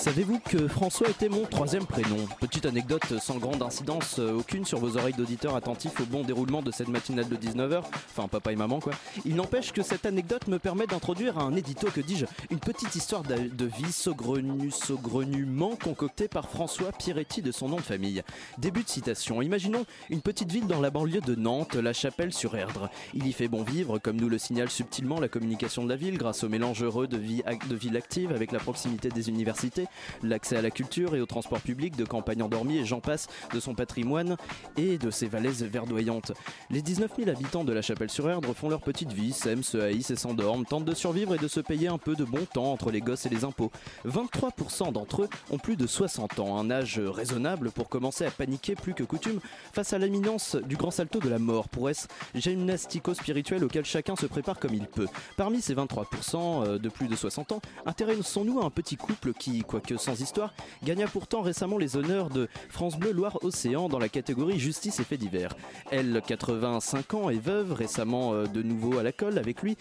Savez-vous que François était mon troisième prénom Petite anecdote sans grande incidence euh, aucune sur vos oreilles d'auditeurs attentifs au bon déroulement de cette matinale de 19h. Enfin, papa et maman, quoi. Il n'empêche que cette anecdote me permet d'introduire un édito, que dis-je, une petite histoire de, vie saugrenue, saugrenument concoctée par François Piretti de son nom de famille. Début de citation. Imaginons une petite ville dans la banlieue de Nantes, la Chapelle-sur-Erdre. Il y fait bon vivre, comme nous le signale subtilement la communication de la ville, grâce au mélange heureux de vie, de ville active avec la proximité des universités, l'accès à la culture et au transport public, de campagnes endormies et j'en passe, de son patrimoine et de ses vallées verdoyantes. Les 19 000 habitants de la Chapelle-sur-Erdre font leur petite vie, s'aiment, se haïssent et s'endorment, tentent de survivre et de se payer un peu de bon temps entre les gosses et les impôts. 23% d'entre eux ont plus de 60 ans, un âge raisonnable pour commencer à paniquer plus que coutume face à l'imminence du grand salto de la mort, prouesse gymnastico-spirituelle auquel chacun se prépare comme il peut. Parmi ces 23% euh, de plus de 60 ans, intéressons-nous à un petit couple qui, quoique sans histoire, gagna pourtant récemment les honneurs de France Bleu Loire-Océan dans la catégorie justice et faits divers. Elle, 85 ans, est veuve, récemment euh, de nouveau à la colle avec lui,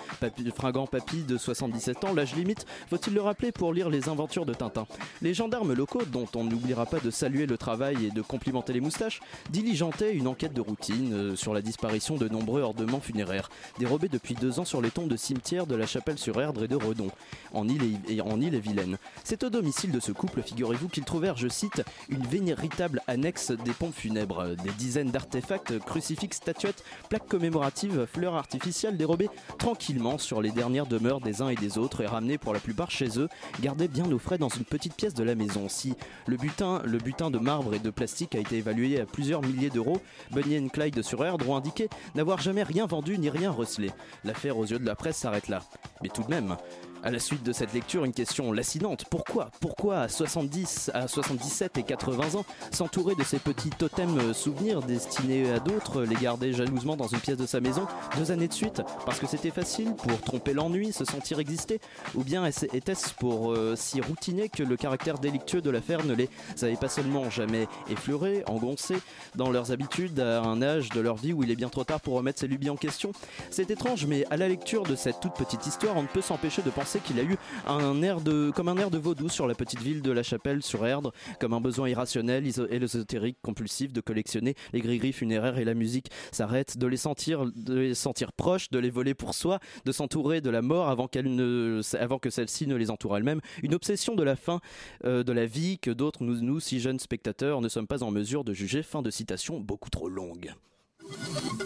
fringant papy de 77 ans, l'âge limite, faut-il le rappeler pour lire les aventures de Tintin. Les gendarmes locaux, dont on n'oubliera pas de saluer le travail et de complimenter les moustaches, diligentaient une enquête de routine euh, sur la disparition de nombreux ornements funéraires, dérobés depuis deux ans sur les tombes de cimetières de la Chapelle-sur-Erdre et de Redon, en île et, et en île et Vilaine. C'est au domicile de ce couple, figurez-vous, qu'ils trouvèrent, je cite, une véritable annexe des pompes funèbres, des dizaines d'artefacts, crucifixes, statuettes, plaques commémoratives, fleurs artificielles dérobées tranquillement sur les dernières demeures des uns et des autres et ramenées pour la plupart chez eux, gardées bien au frais dans une petite pièce de la maison. Si le butin, le butin de marbre et de plastique a été évalué à plusieurs milliers d'euros, Bunny and Clyde sur Erdre ont indiqué n'avoir jamais rien vendu ni rien recelé. L'affaire aux yeux de la presse s'arrête là. Mais tout de même, à la suite de cette lecture, une question lacinante. Pourquoi Pourquoi à 70, à 77 et 80 ans, s'entourer de ces petits totems euh, souvenirs destinés à d'autres, les garder jalousement dans une pièce de sa maison deux années de suite Parce que c'était facile pour tromper l'ennui, se sentir exister? Ou bien était-ce pour euh, si routiner que le caractère délictueux de l'affaire ne les avait pas seulement jamais effleurés, engoncés dans leurs habitudes à un âge de leur vie où il est bien trop tard pour remettre ses lubies en question? C'est étrange, mais à la lecture de cette toute petite histoire, on ne peut s'empêcher de penser qu'il a eu un air de, comme un air de vaudou sur la petite ville de la Chapelle sur Erdre, comme un besoin irrationnel et ésotérique compulsif de collectionner les gris-gris funéraires et la musique s'arrête, de les sentir, de les sentir proches, de les voler pour soi, de s'entourer de la mort avant qu'elle ne, avant que celle-ci ne les entoure elle-même, une obsession de la fin euh, de la vie que d'autres, nous, nous, si jeunes spectateurs, ne sommes pas en mesure de juger. Fin de citation beaucoup trop longue.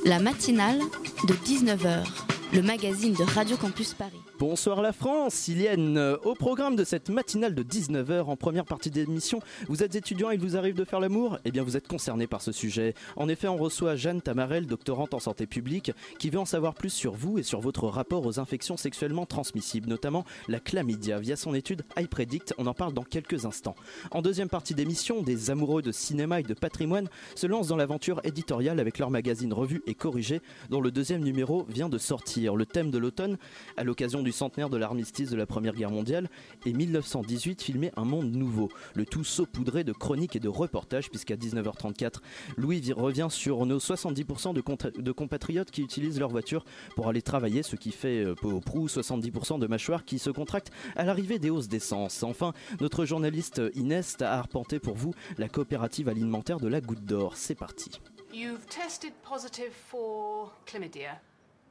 La matinale de 19h, le magazine de Radio Campus Paris. Bonsoir la France, Ilienne. Euh, Au programme de cette matinale de 19h en première partie d'émission, vous êtes étudiant et il vous arrive de faire l'amour? Eh bien vous êtes concerné par ce sujet. En effet, on reçoit Jeanne Tamarel, doctorante en santé publique, qui veut en savoir plus sur vous et sur votre rapport aux infections sexuellement transmissibles, notamment la chlamydia. Via son étude iPredict, on en parle dans quelques instants. En deuxième partie d'émission, des amoureux de cinéma et de patrimoine se lancent dans l'aventure éditoriale avec leur magazine Revue et Corrigé, dont le deuxième numéro vient de sortir. Le thème de l'automne, à l'occasion du centenaire de l'armistice de la Première Guerre mondiale, est 1918, filmer un monde nouveau. Le tout saupoudré de chroniques et de reportages, puisqu'à 19h34, Louis vi- revient sur nos 70% de, compatriotes qui utilisent leur voiture pour aller travailler, ce qui fait euh, peu au prou 70% de mâchoires qui se contractent à l'arrivée des hausses d'essence. Enfin, notre journaliste Inès a arpenté pour vous la coopérative alimentaire de la Goutte d'Or. C'est parti.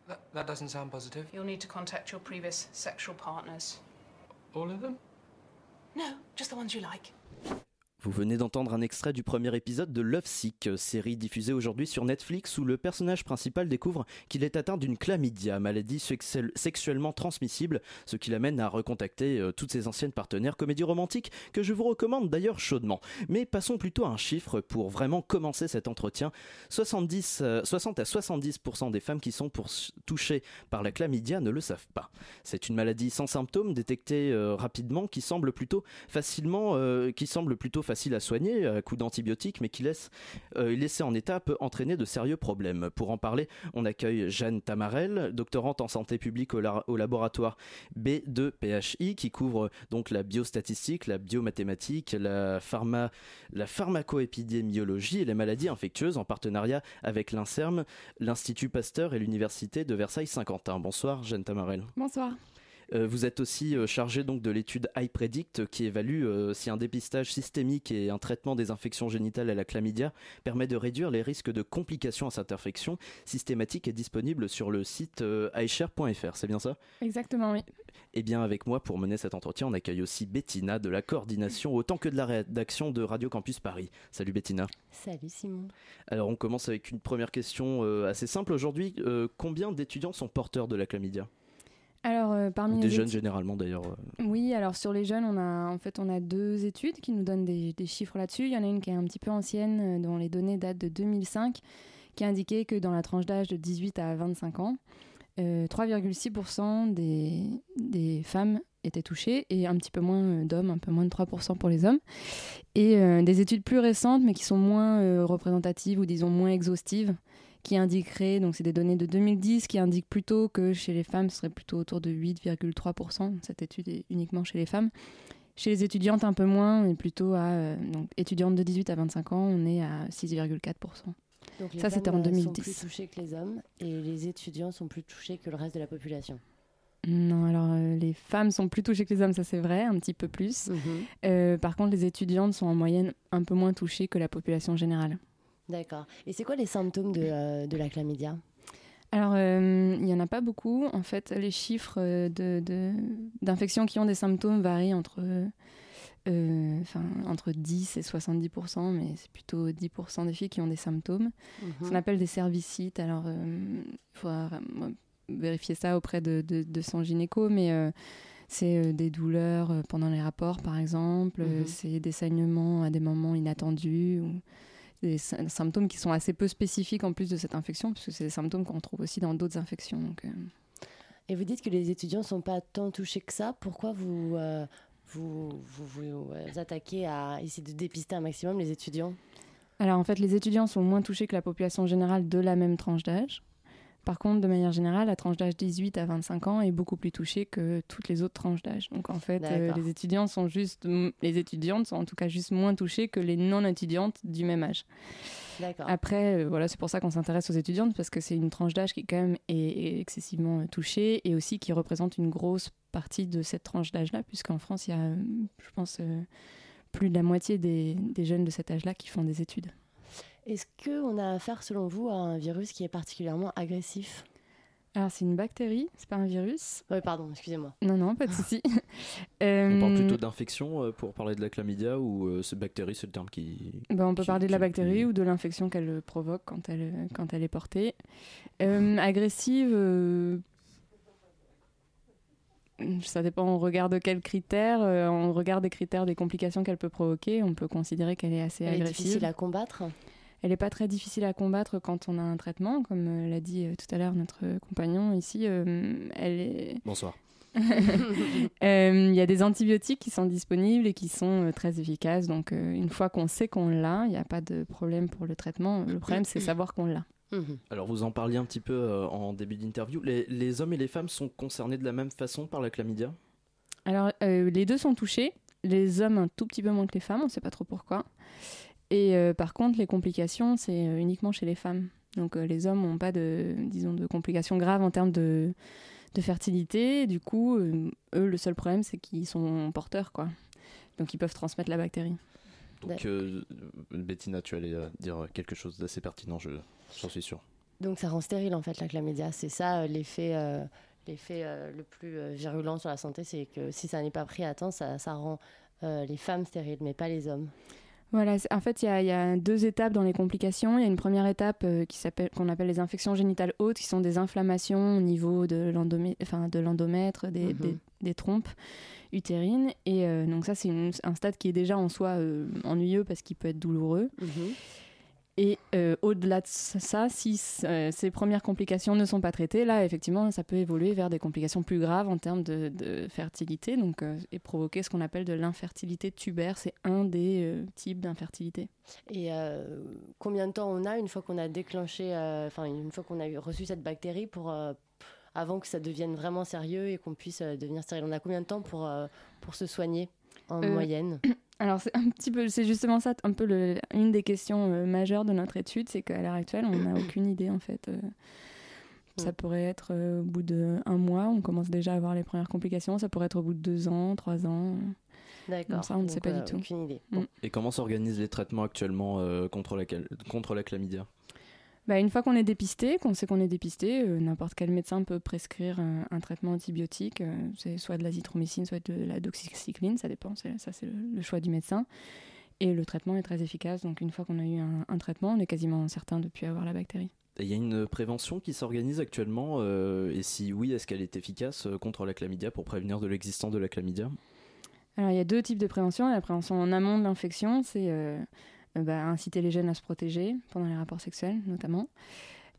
That, that doesn't sound positive. You'll need to contact your previous sexual partners. All of them? No, just the ones you like. Vous venez d'entendre un extrait du premier épisode de Love Sick, série diffusée aujourd'hui sur Netflix où le personnage principal découvre qu'il est atteint d'une chlamydia, maladie sexuelle- sexuellement transmissible, ce qui l'amène à recontacter euh, toutes ses anciennes partenaires comédie romantique que je vous recommande d'ailleurs chaudement. Mais passons plutôt à un chiffre pour vraiment commencer cet entretien. 70, euh, 60 à 70% des femmes qui sont pour- touchées par la chlamydia ne le savent pas. C'est une maladie sans symptômes détectée euh, rapidement qui semble plutôt facilement, euh, qui semble plutôt facile à soigner à coup d'antibiotiques, mais qui laisse euh, en état peut entraîner de sérieux problèmes. Pour en parler, on accueille Jeanne Tamarel, doctorante en santé publique au laboratoire B2PHI, qui couvre donc la biostatistique, la biomathématique, la, pharma, la pharmacoépidémiologie et les maladies infectieuses en partenariat avec l'INSERM, l'Institut Pasteur et l'Université de Versailles-Saint-Quentin. Bonsoir, Jeanne Tamarel. Bonsoir. Euh, vous êtes aussi euh, chargé donc de l'étude iPredict qui évalue euh, si un dépistage systémique et un traitement des infections génitales à la chlamydia permet de réduire les risques de complications à cette infection systématique et disponible sur le site euh, iShare.fr. C'est bien ça? Exactement, oui. Eh bien, avec moi pour mener cet entretien, on accueille aussi Bettina de la coordination autant que de la rédaction de Radio Campus Paris. Salut Bettina. Salut Simon. Alors, on commence avec une première question euh, assez simple aujourd'hui. Euh, combien d'étudiants sont porteurs de la chlamydia? Alors, euh, parmi Ou les Des jeunes études- généralement d'ailleurs. euh. Oui, alors sur les jeunes, on a en fait on a deux études qui nous donnent des, des chiffres là-dessus. Il y en a une qui est un petit peu ancienne, euh, dont les données datent de 2005, qui indiquait que dans la tranche d'âge de 18 à 25 ans, euh, 3,6% des, des femmes étaient touchées et un petit peu moins d'hommes, un peu moins de 3% pour les hommes. Et des études plus récentes, mais qui sont moins représentatives ou disons moins exhaustives, qui indiqueraient, donc c'est des données de 2010, qui indiquent plutôt que chez les femmes, ce serait plutôt autour de 8,3%. Cette étude est uniquement chez les femmes. Chez les étudiantes, un peu moins, on est plutôt à. euh, donc, étudiantes de 18 à 25 ans, on est à 6,4%. Donc les Ça, c'était en euh, 2010. sont plus touchées que les hommes et les étudiants sont plus touchés que le reste de la population. Non, alors euh, les femmes sont plus touchées que les hommes, ça c'est vrai, un petit peu plus. Mhm. Euh, par contre, les étudiantes sont en moyenne un peu moins touchées que la population générale. D'accord. Et c'est quoi les symptômes de, euh, de la chlamydia? Alors, euh, il n'y en a pas beaucoup. En fait, les chiffres euh, de- de- d'infections qui ont des symptômes varient entre, euh, entre 10 et 70%, mais c'est plutôt 10% des filles qui ont des symptômes. Mhm. Ce qu'on appelle des cervicites. Alors, il faudra euh, vérifier ça auprès de, son gynéco, mais euh, c'est euh, des douleurs euh, pendant les rapports, par exemple. Euh, Mhm. C'est des saignements à des moments inattendus. Ou des sy- symptômes qui sont assez peu spécifiques en plus de cette infection, puisque c'est des symptômes qu'on trouve aussi dans d'autres infections. Donc, euh, Et vous dites que les étudiants ne sont pas tant touchés que ça. Pourquoi vous euh, vous, vous, vous, attaquez à essayer de dépister un maximum les étudiants? Alors en fait, les étudiants sont moins touchés que la population générale de la même tranche d'âge. Par contre, de manière générale, la tranche d'âge 18 à 25 ans est beaucoup plus touchée que toutes les autres tranches d'âge. Donc en fait, euh, les étudiants sont juste, les étudiantes sont en tout cas juste moins touchées que les non étudiantes du même âge. Après, euh, voilà, c'est pour ça qu'on s'intéresse aux étudiantes parce que c'est une tranche d'âge qui quand même est, est excessivement euh, touchée et aussi qui représente une grosse partie de cette tranche d'âge-là, puisqu'en France, il y a, je pense, euh, plus de la moitié des, des jeunes de cet âge-là qui font des études. Est-ce qu'on a affaire, selon vous, à un virus qui est particulièrement agressif? Alors, c'est une bactérie, c'est pas un virus. Oui, pardon, excusez-moi. Non, non, pas de souci. On parle Euh, plutôt d'infection euh, pour parler de la chlamydia ou euh, c'est bactérie, c'est le terme qui. Ben, on peut qui- parler de la est bactérie plus- ou de l'infection qu'elle provoque quand elle, quand elle est portée. Euh, agressive, euh, ça dépend, on regarde quels critères. euh, on regarde des critères des complications qu'elle peut provoquer. On peut considérer qu'elle est assez Elle est agressive. difficile à combattre? Elle n'est pas très difficile à combattre quand on a un traitement, comme euh, l'a dit euh, tout à l'heure notre compagnon ici. euh, elle est... Bonsoir. Euh, Il y a des antibiotiques qui sont disponibles et qui sont euh, très efficaces. Donc, euh, une fois qu'on sait qu'on l'a, il n'y a pas de problème pour le traitement. Le problème, c'est savoir qu'on l'a. Mhm. Alors vous en parliez un petit peu euh, en début d'interview. Les, les hommes et les femmes sont concernés de la même façon par la chlamydia? Alors, euh, les deux sont touchés. Les hommes un tout petit peu moins que les femmes, on ne sait pas trop pourquoi. Et euh, par contre, les complications, c'est euh, uniquement chez les femmes. Donc, euh, les hommes n'ont pas de, disons, de complications graves en termes de, de fertilité. Du coup, euh, eux, le seul problème, c'est qu'ils sont porteurs, quoi. Donc, ils peuvent transmettre la bactérie. Donc euh, Bettina, tu allais dire quelque chose d'assez pertinent, je- j'en suis sûr. Donc ça rend stérile en fait la chlamydia. C'est ça euh, l'effet euh, l'effet euh, le plus euh, virulent sur la santé, c'est que si ça n'est pas pris à temps, ça, ça rend euh, les femmes stériles, mais pas les hommes. Voilà, en fait, il y, a- il y a deux étapes dans les complications. Il y a une première étape euh, qui s'appelle, qu'on appelle les infections génitales hautes, qui sont des inflammations au niveau de enfin, de l'endomètre, des, Mhm. des- des trompes utérines. Et euh, donc ça, c'est une- un stade qui est déjà en soi euh, ennuyeux parce qu'il peut être douloureux. Mhm. Et euh, au-delà de ça, si euh, ces premières complications ne sont pas traitées, là, effectivement, ça peut évoluer vers des complications plus graves en termes de, de fertilité, donc, euh, et provoquer ce qu'on appelle de l'infertilité tubaire. C'est un des types d'infertilité. Et combien de temps on a une fois qu'on a déclenché, enfin une fois qu'on a reçu cette bactérie pour avant que ça devienne vraiment sérieux et qu'on puisse devenir stérile? On a combien de temps pour euh, pour se soigner en Euh, moyenne? Alors, c'est un petit peu, c'est justement ça, un peu le- une des questions euh, majeures de notre étude, c'est qu'à l'heure actuelle, on n'a aucune idée en fait. euh, ça pourrait être euh, au bout d'un mois, on commence déjà à avoir les premières complications. Ça pourrait être au bout de deux ans, trois ans. D'accord. ça, on ne sait pas euh, du tout. Aucune idée. Mm. Et comment s'organisent les traitements actuellement euh, contre, la, contre la chlamydia? Bah, une fois qu'on est dépisté, qu'on sait qu'on est dépisté, euh, n'importe quel médecin peut prescrire un, un traitement antibiotique. euh, c'est soit de l'azithromycine, soit de la doxycycline, ça dépend. Ça, c'est le, le choix du médecin. Et le traitement est très efficace. Donc, une fois qu'on a eu un, un traitement, on est quasiment certain de ne plus avoir la bactérie. Il y a une prévention qui s'organise actuellement, euh, et si oui, est-ce qu'elle est efficace contre la chlamydia pour prévenir de l'existence de la chlamydia? Alors, il y a deux types de prévention. La prévention en amont de l'infection, c'est bah, inciter les jeunes à se protéger pendant les rapports sexuels, notamment.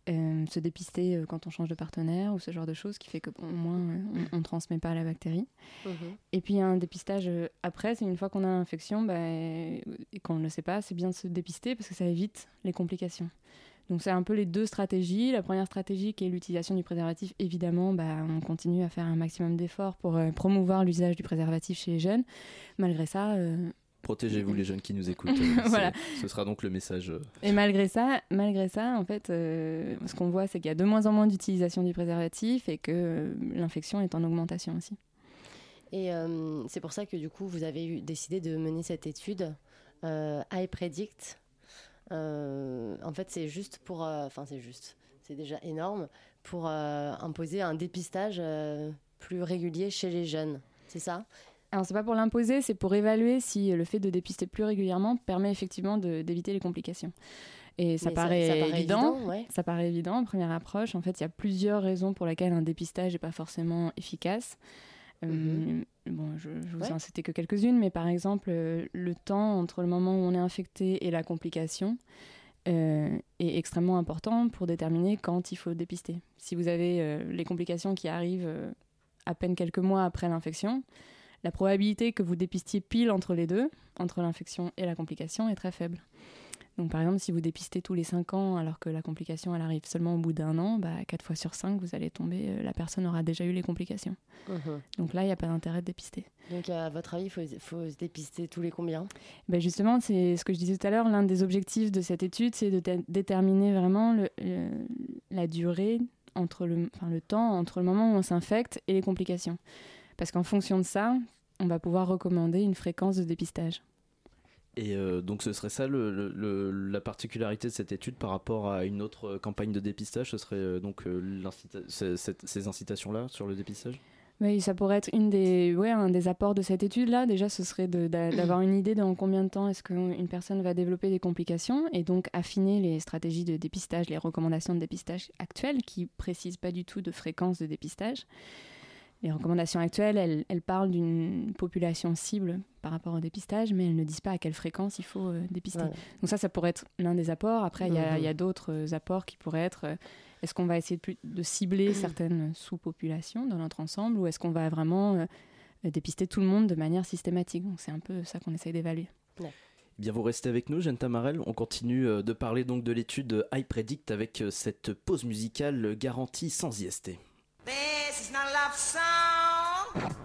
Euh, se dépister euh, quand on change de partenaire ou ce genre de choses qui fait qu'au moins euh, on ne transmet pas la bactérie. Mhm. Et puis un dépistage après, c'est une fois qu'on a l'infection bah, et qu'on ne le sait pas, c'est bien de se dépister parce que ça évite les complications. Donc c'est un peu les deux stratégies. La première stratégie qui est l'utilisation du préservatif, évidemment, bah, on continue à faire un maximum d'efforts pour promouvoir l'usage du préservatif chez les jeunes. Malgré ça, Protégez-vous les jeunes qui nous écoutent. euh, Voilà. Ce sera donc le message. euh, et malgré ça, malgré ça, en fait, euh, ce qu'on voit, c'est qu'il y a de moins en moins d'utilisation du préservatif et que euh, l'infection est en augmentation aussi. Et euh, c'est pour ça que du coup, vous avez eu, décidé de mener cette étude euh, iPredict. Euh, en fait, c'est juste pour, euh, enfin c'est juste, c'est déjà énorme pour euh, imposer un dépistage euh, plus régulier chez les jeunes. C'est ça? Alors c'est pas pour l'imposer, c'est pour évaluer si le fait de dépister plus régulièrement permet effectivement d'éviter les complications. Et ça paraît, ça paraît évident. évident, ouais. Ça paraît évident en première approche. En fait, il y a plusieurs raisons pour lesquelles un dépistage n'est pas forcément efficace. Euh, Mhm. bon, je, je vous Ouais. en citais que quelques-unes, mais par exemple, euh, le temps entre le moment où on est infecté et la complication euh, est extrêmement important pour déterminer quand il faut dépister. Si vous avez les complications qui arrivent à peine quelques mois après l'infection, la probabilité que vous dépistiez pile entre les deux, entre l'infection et la complication, est très faible. Donc par exemple, si vous dépistez tous les 5 ans alors que la complication elle arrive seulement au bout d'un an, bah, 4 fois sur 5, vous allez tomber, euh, la personne aura déjà eu les complications. Mhm. Donc là, il n'y a pas d'intérêt de dépister. Donc à votre avis, il faut, faut se dépister tous les combien? Ben justement, c'est ce que je disais tout à l'heure, l'un des objectifs de cette étude, c'est de dé- déterminer vraiment le- le- la durée, entre le, enfin, le temps entre le moment où on s'infecte et les complications. Parce qu'en fonction de ça, on va pouvoir recommander une fréquence de dépistage. Et euh, donc ce serait ça le, le- le- la particularité de cette étude par rapport à une autre euh, campagne de dépistage, ce serait euh, donc ces, cette- ces incitations-là sur le dépistage? Oui, ça pourrait être une des, ouais, un des apports de cette étude-là. Déjà, ce serait d'a- d'avoir une idée dans combien de temps est-ce qu'une personne va développer des complications et donc affiner les stratégies de dépistage, les recommandations de dépistage actuelles qui précisent pas du tout de fréquence de dépistage. Les recommandations actuelles, elles, elles parlent d'une population cible par rapport au dépistage, mais elles ne disent pas à quelle fréquence il faut euh, dépister. Donc ça, ça pourrait être l'un des apports. Après, il y a, d'autres euh, apports qui pourraient être euh, est-ce qu'on va essayer de, plus- de cibler certaines sous-populations dans notre ensemble ou est-ce qu'on va vraiment euh, dépister tout le monde de manière systématique? Donc c'est un peu ça qu'on essaye d'évaluer. Eh Bien, vous restez avec nous, Jeanne Tamarel. On continue de parler donc de l'étude iPredict avec cette pause musicale garantie sans IST. This is not a love song.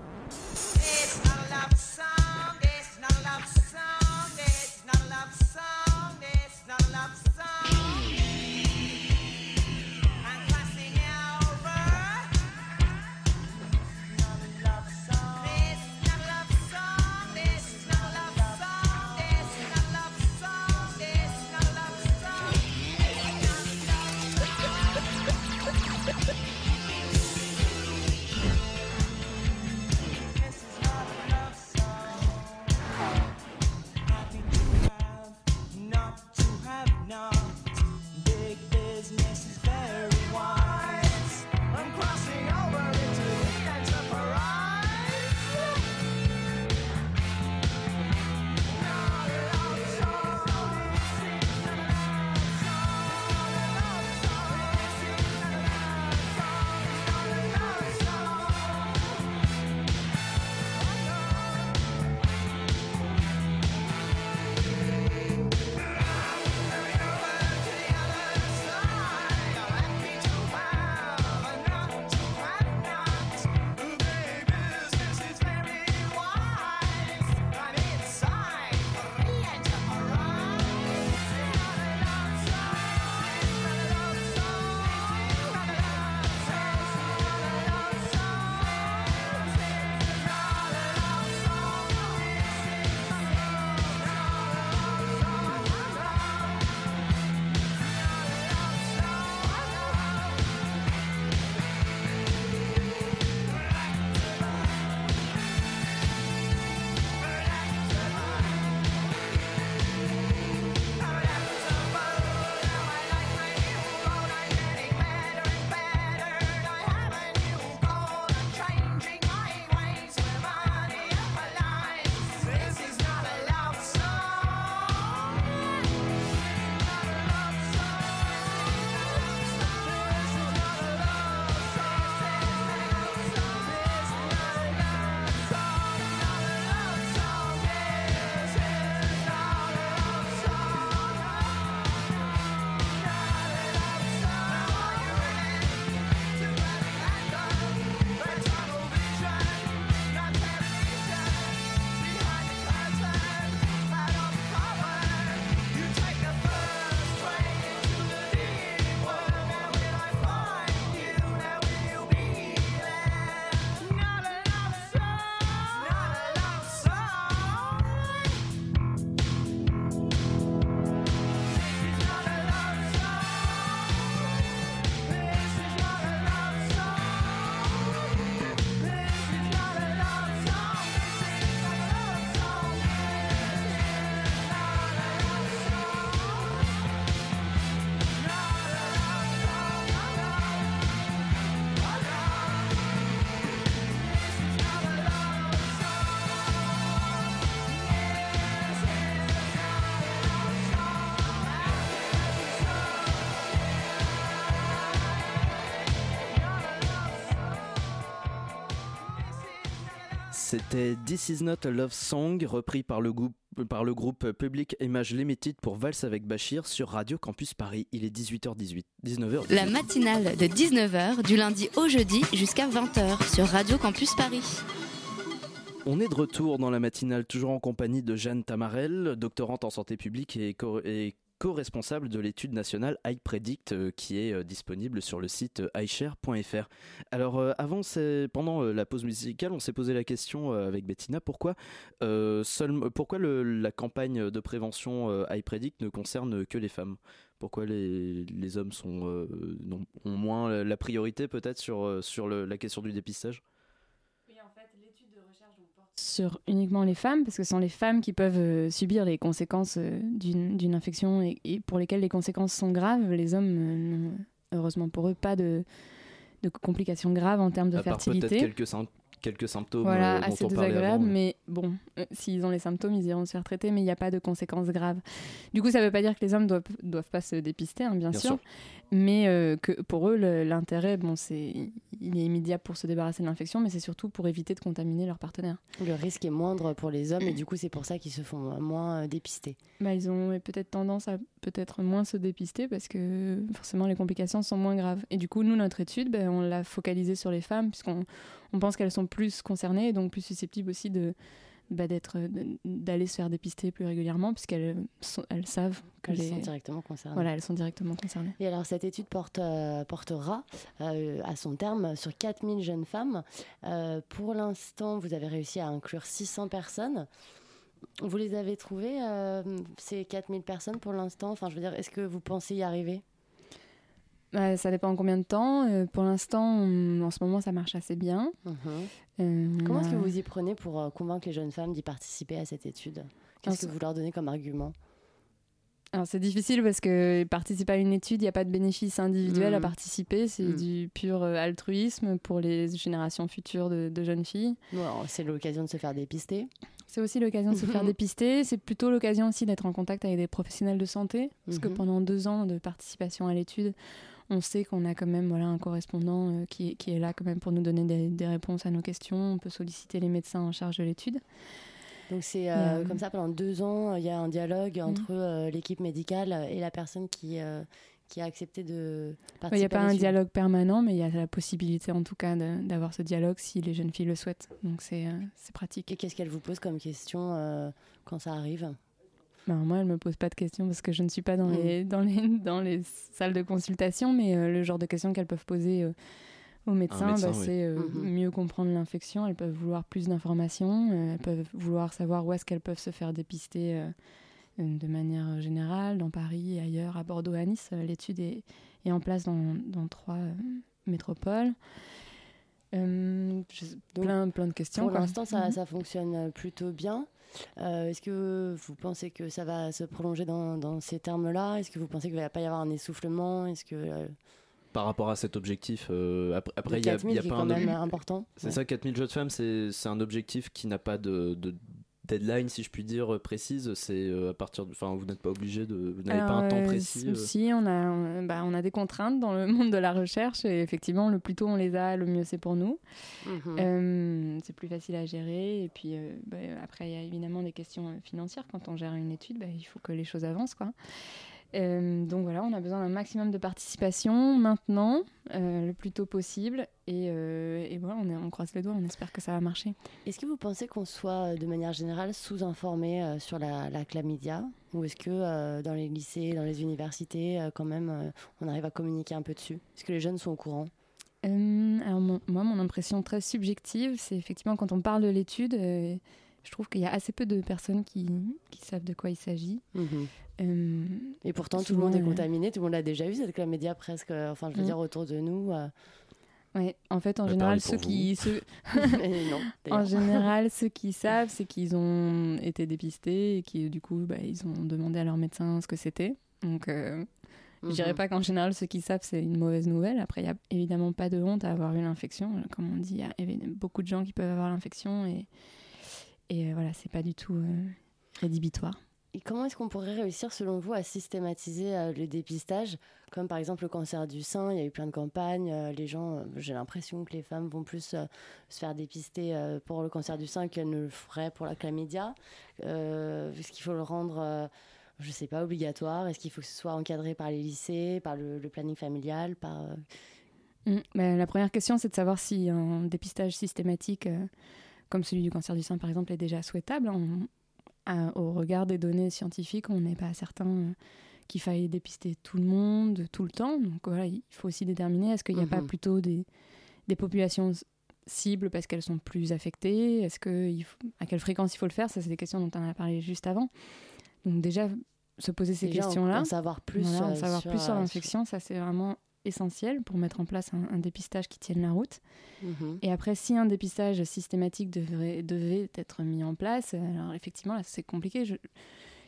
C'était This Is Not a Love Song, repris par le, groupe, par le groupe Public Image Limited pour Valse avec Bachir sur Radio Campus Paris. Il est 18h18, 19h. La matinale de 19h du lundi au jeudi jusqu'à 20h sur Radio Campus Paris. On est de retour dans la matinale, toujours en compagnie de Jeanne Tamarel, doctorante en santé publique et, co- et co-responsable de l'étude nationale iPredict euh, qui est euh, disponible sur le site euh, iShare.fr. Alors avant, pendant la pause musicale, on s'est posé la question avec Bettina pourquoi, la campagne de prévention iPredict ne concerne que les femmes? Pourquoi les, hommes ont moins la priorité peut-être sur, la question du dépistage? Sur uniquement les femmes, parce que ce sont les femmes qui peuvent euh, subir les conséquences euh, d'une d'une infection et, et pour lesquelles les conséquences sont graves. Les hommes euh, n'ont, heureusement pour eux, pas de, de complications graves en termes de À part fertilité. peut-être quelques, sym- quelques symptômes Voilà, euh, dont assez on parlait désagréable, avant, mais bon, euh, s'ils ont les symptômes, ils iront se faire traiter, mais il n'y a pas de conséquences graves. Du coup, ça ne veut pas dire que les hommes doivent, doivent pas se dépister, hein, bien, Bien sûr, sûr. mais euh, que pour eux, l'intérêt, bon, c'est, il est immédiat pour se débarrasser de l'infection, mais c'est surtout pour éviter de contaminer leur partenaire. Le risque est moindre pour les hommes et du coup c'est pour ça qu'ils se font moins dépister. Bah, ils ont peut-être tendance à peut-être moins se dépister parce que forcément les complications sont moins graves. Et du coup, nous, notre étude, ben, on l'a focalisée sur les femmes puisqu'on on pense qu'elles sont plus concernées et donc plus susceptibles aussi de bah, d'être d'aller se faire dépister plus régulièrement puisqu'elles elles savent que Elles les sont directement concernées. voilà elles sont directement concernées. Et alors cette étude porte, euh, portera euh, à son terme sur 4000 jeunes femmes. Euh, pour l'instant, vous avez réussi à inclure 600 personnes. Vous les avez trouvées, euh, ces 4000 personnes pour l'instant? Enfin, je veux dire, est-ce que vous pensez y arriver? Bah, ça dépend en combien de temps. Euh, pour l'instant, on- en ce moment, ça marche assez bien. Mhm. Euh, on Comment est-ce que a- vous y prenez pour euh, convaincre les jeunes femmes d'y participer à cette étude? Qu'est-ce que vous leur donnez comme argument? Alors c'est difficile parce que participer à une étude, il n'y a pas de bénéfice individuel à Mhm. participer, c'est Mhm. du pur euh, altruisme pour les générations futures de, de jeunes filles. Bon, alors, C'est l'occasion de se faire dépister. C'est aussi l'occasion de se faire dépister, c'est plutôt l'occasion aussi d'être en contact avec des professionnels de santé, parce que Mhm. pendant deux ans de participation à l'étude, on sait qu'on a quand même voilà, un correspondant euh, qui, est- qui est là quand même pour nous donner des, des réponses à nos questions, on peut solliciter les médecins en charge de l'étude. Donc c'est euh, euh, comme ça pendant deux ans, il y a un dialogue entre euh, l'équipe médicale et la personne qui, qui a accepté de Il participer. n'y a pas un dialogue permanent, mais il y a la possibilité en tout cas d'avoir ce dialogue si les jeunes filles le souhaitent. Donc c'est c'est pratique. Et qu'est-ce qu'elle vous pose comme question euh, quand ça arrive? Ben, moi, elle me pose pas de questions parce que je ne suis pas dans, Mm. les, dans, les, dans les salles de consultation, mais euh, le genre de questions qu'elles peuvent poser euh, aux médecins, médecin, bah, oui. c'est euh, Mhm. mieux comprendre l'infection. Elles peuvent vouloir plus d'informations, euh, elles peuvent vouloir savoir où est-ce qu'elles peuvent se faire dépister de manière générale, dans Paris et ailleurs, à Bordeaux, à Nice. Euh, L'étude est, est en place dans, dans trois euh, métropoles. Euh, je- Donc, plein, plein de questions. Pour l'instant, ça, Mhm. ça fonctionne plutôt bien. Euh, Est-ce que vous pensez que ça va se prolonger dans, dans ces termes-là? Est-ce que vous pensez qu'il ne va pas y avoir un essoufflement? Est-ce que euh, par rapport à cet objectif. euh, ap- après, il y a, 4000 il y a qui est pas un même important C'est Ouais. ça, 4000 jeunes femmes, c'est c'est un objectif qui n'a pas de, de deadline, si je puis dire, précise. C'est euh, à partir de. Enfin, vous n'êtes pas obligé de. Vous n'avez pas un temps Euh, précis. si- euh. Si, on a, on, bah, on a des contraintes dans le monde de la recherche et effectivement, le plus tôt on les a, le mieux c'est pour nous. Mhm. Euh, c'est plus facile à gérer et puis euh, bah, après il y a évidemment des questions financières. Quand on gère une étude, bah, il faut que les choses avancent. Quoi. Euh, donc voilà, on a besoin d'un maximum de participation maintenant, euh, le plus tôt possible. Et, euh, et voilà, on, est- on croise les doigts, on espère que ça va marcher. Est-ce que vous pensez qu'on soit de manière générale sous-informé sur la, la chlamydia Ou est-ce que dans les lycées, dans les universités, quand même, on arrive à communiquer un peu dessus? Est-ce que les jeunes sont au courant? Alors mon- moi, mon impression très subjective, c'est effectivement quand on parle de l'étude, je trouve qu'il y a assez peu de personnes qui, qui savent de quoi il s'agit. Euh, Et pourtant, tout le monde est euh, contaminé, tout le monde l'a déjà eu, cette chlamydia presque, euh, enfin, je veux Mm. dire, autour de nous. euh. Ouais, en fait, en Bah, général, ceux qui, ceux- Et non, en général, ceux qui savent, c'est qu'ils ont été dépistés et qui, du coup, bah, ils ont demandé à leur médecin ce que c'était. Donc, euh, je dirais Mhm. pas qu'en général, ceux qui savent, c'est une mauvaise nouvelle. Après, il y a évidemment pas de honte à avoir eu l'infection. Comme on dit, il y a beaucoup de gens qui peuvent avoir l'infection et, et euh, voilà, c'est pas du tout euh, rédhibitoire. et comment est-ce qu'on pourrait réussir, selon vous, à systématiser euh, le dépistage? Comme par exemple le cancer du sein, il y a eu plein de campagnes. euh, les gens, euh, j'ai l'impression que les femmes vont plus se faire dépister pour le cancer du sein qu'elles ne le feraient pour la chlamydia. Est-ce qu'il faut le rendre, je sais pas, obligatoire? Est-ce qu'il faut que ce soit encadré par les lycées, par le, le planning familial par, euh, Mm. Ben, la première question, c'est de savoir si un dépistage systématique, comme celui du cancer du sein par exemple, est déjà souhaitable. On- à- au regard des données scientifiques, on n'est pas certain euh, qu'il faille dépister tout le monde tout le temps. Donc voilà, il faut aussi déterminer est-ce qu'il n'y a pas Mhm. plutôt des, des populations cibles parce qu'elles sont plus affectées? Est-ce que il faut- à quelle fréquence il faut le faire? Ça, c'est des questions dont on a parlé juste avant. Donc déjà, se poser ces en- questions-là, en savoir plus, Voilà, en euh, savoir sur, plus sur l'infection, ça c'est vraiment essentiel pour mettre en place un, un dépistage qui tienne la route. Mhm. Et après, si un dépistage systématique devrait, devait être mis en place, alors effectivement, là, c'est compliqué. Je-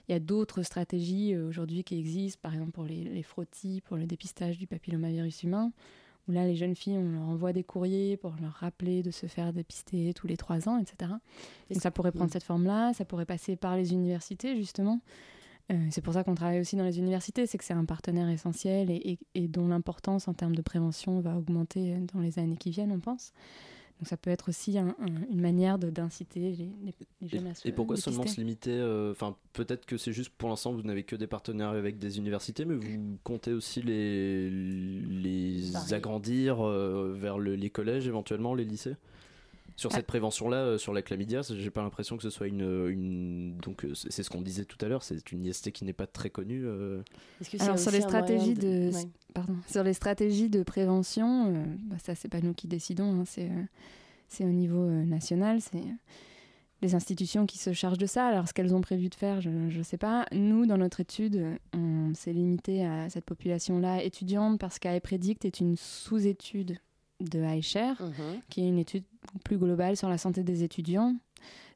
Il y a d'autres stratégies euh, aujourd'hui qui existent, par exemple pour les, les frottis, pour le dépistage du papillomavirus humain, où là, les jeunes filles, on leur envoie des courriers pour leur rappeler de se faire dépister tous les trois ans, etc. Donc ça pourrait prendre cette forme-là, ça pourrait passer par les universités, justement. Euh, c'est pour ça qu'on travaille aussi dans les universités, c'est que c'est un partenaire essentiel et, et- et dont l'importance en termes de prévention va augmenter dans les années qui viennent, on pense. Donc ça peut être aussi un- un- une manière d'inciter les, les- les jeunes à se Et pourquoi seulement se limiter euh, peut-être que c'est juste pour l'instant vous n'avez que des partenaires avec des universités, mais vous comptez aussi les, les agrandir euh, vers le- les collèges, éventuellement les lycées? Sur Ah. cette prévention-là, euh, sur la chlamydia, j'ai pas l'impression que ce soit une, une donc euh, c'est ce qu'on disait tout à l'heure, c'est une IST qui n'est pas très connue. euh. Que Alors sur les stratégies de, Ouais. pardon, sur les stratégies de prévention, euh, bah, ça c'est pas nous qui décidons, hein, c'est euh, c'est au niveau euh, national, c'est euh, les institutions qui se chargent de ça. Alors ce qu'elles ont prévu de faire, je ne sais pas. Nous, dans notre étude, on s'est limité à cette population-là étudiante parce qu'AEPREDICT est une sous-étude de iShare, Mhm. qui est une étude plus globale sur la santé des étudiants.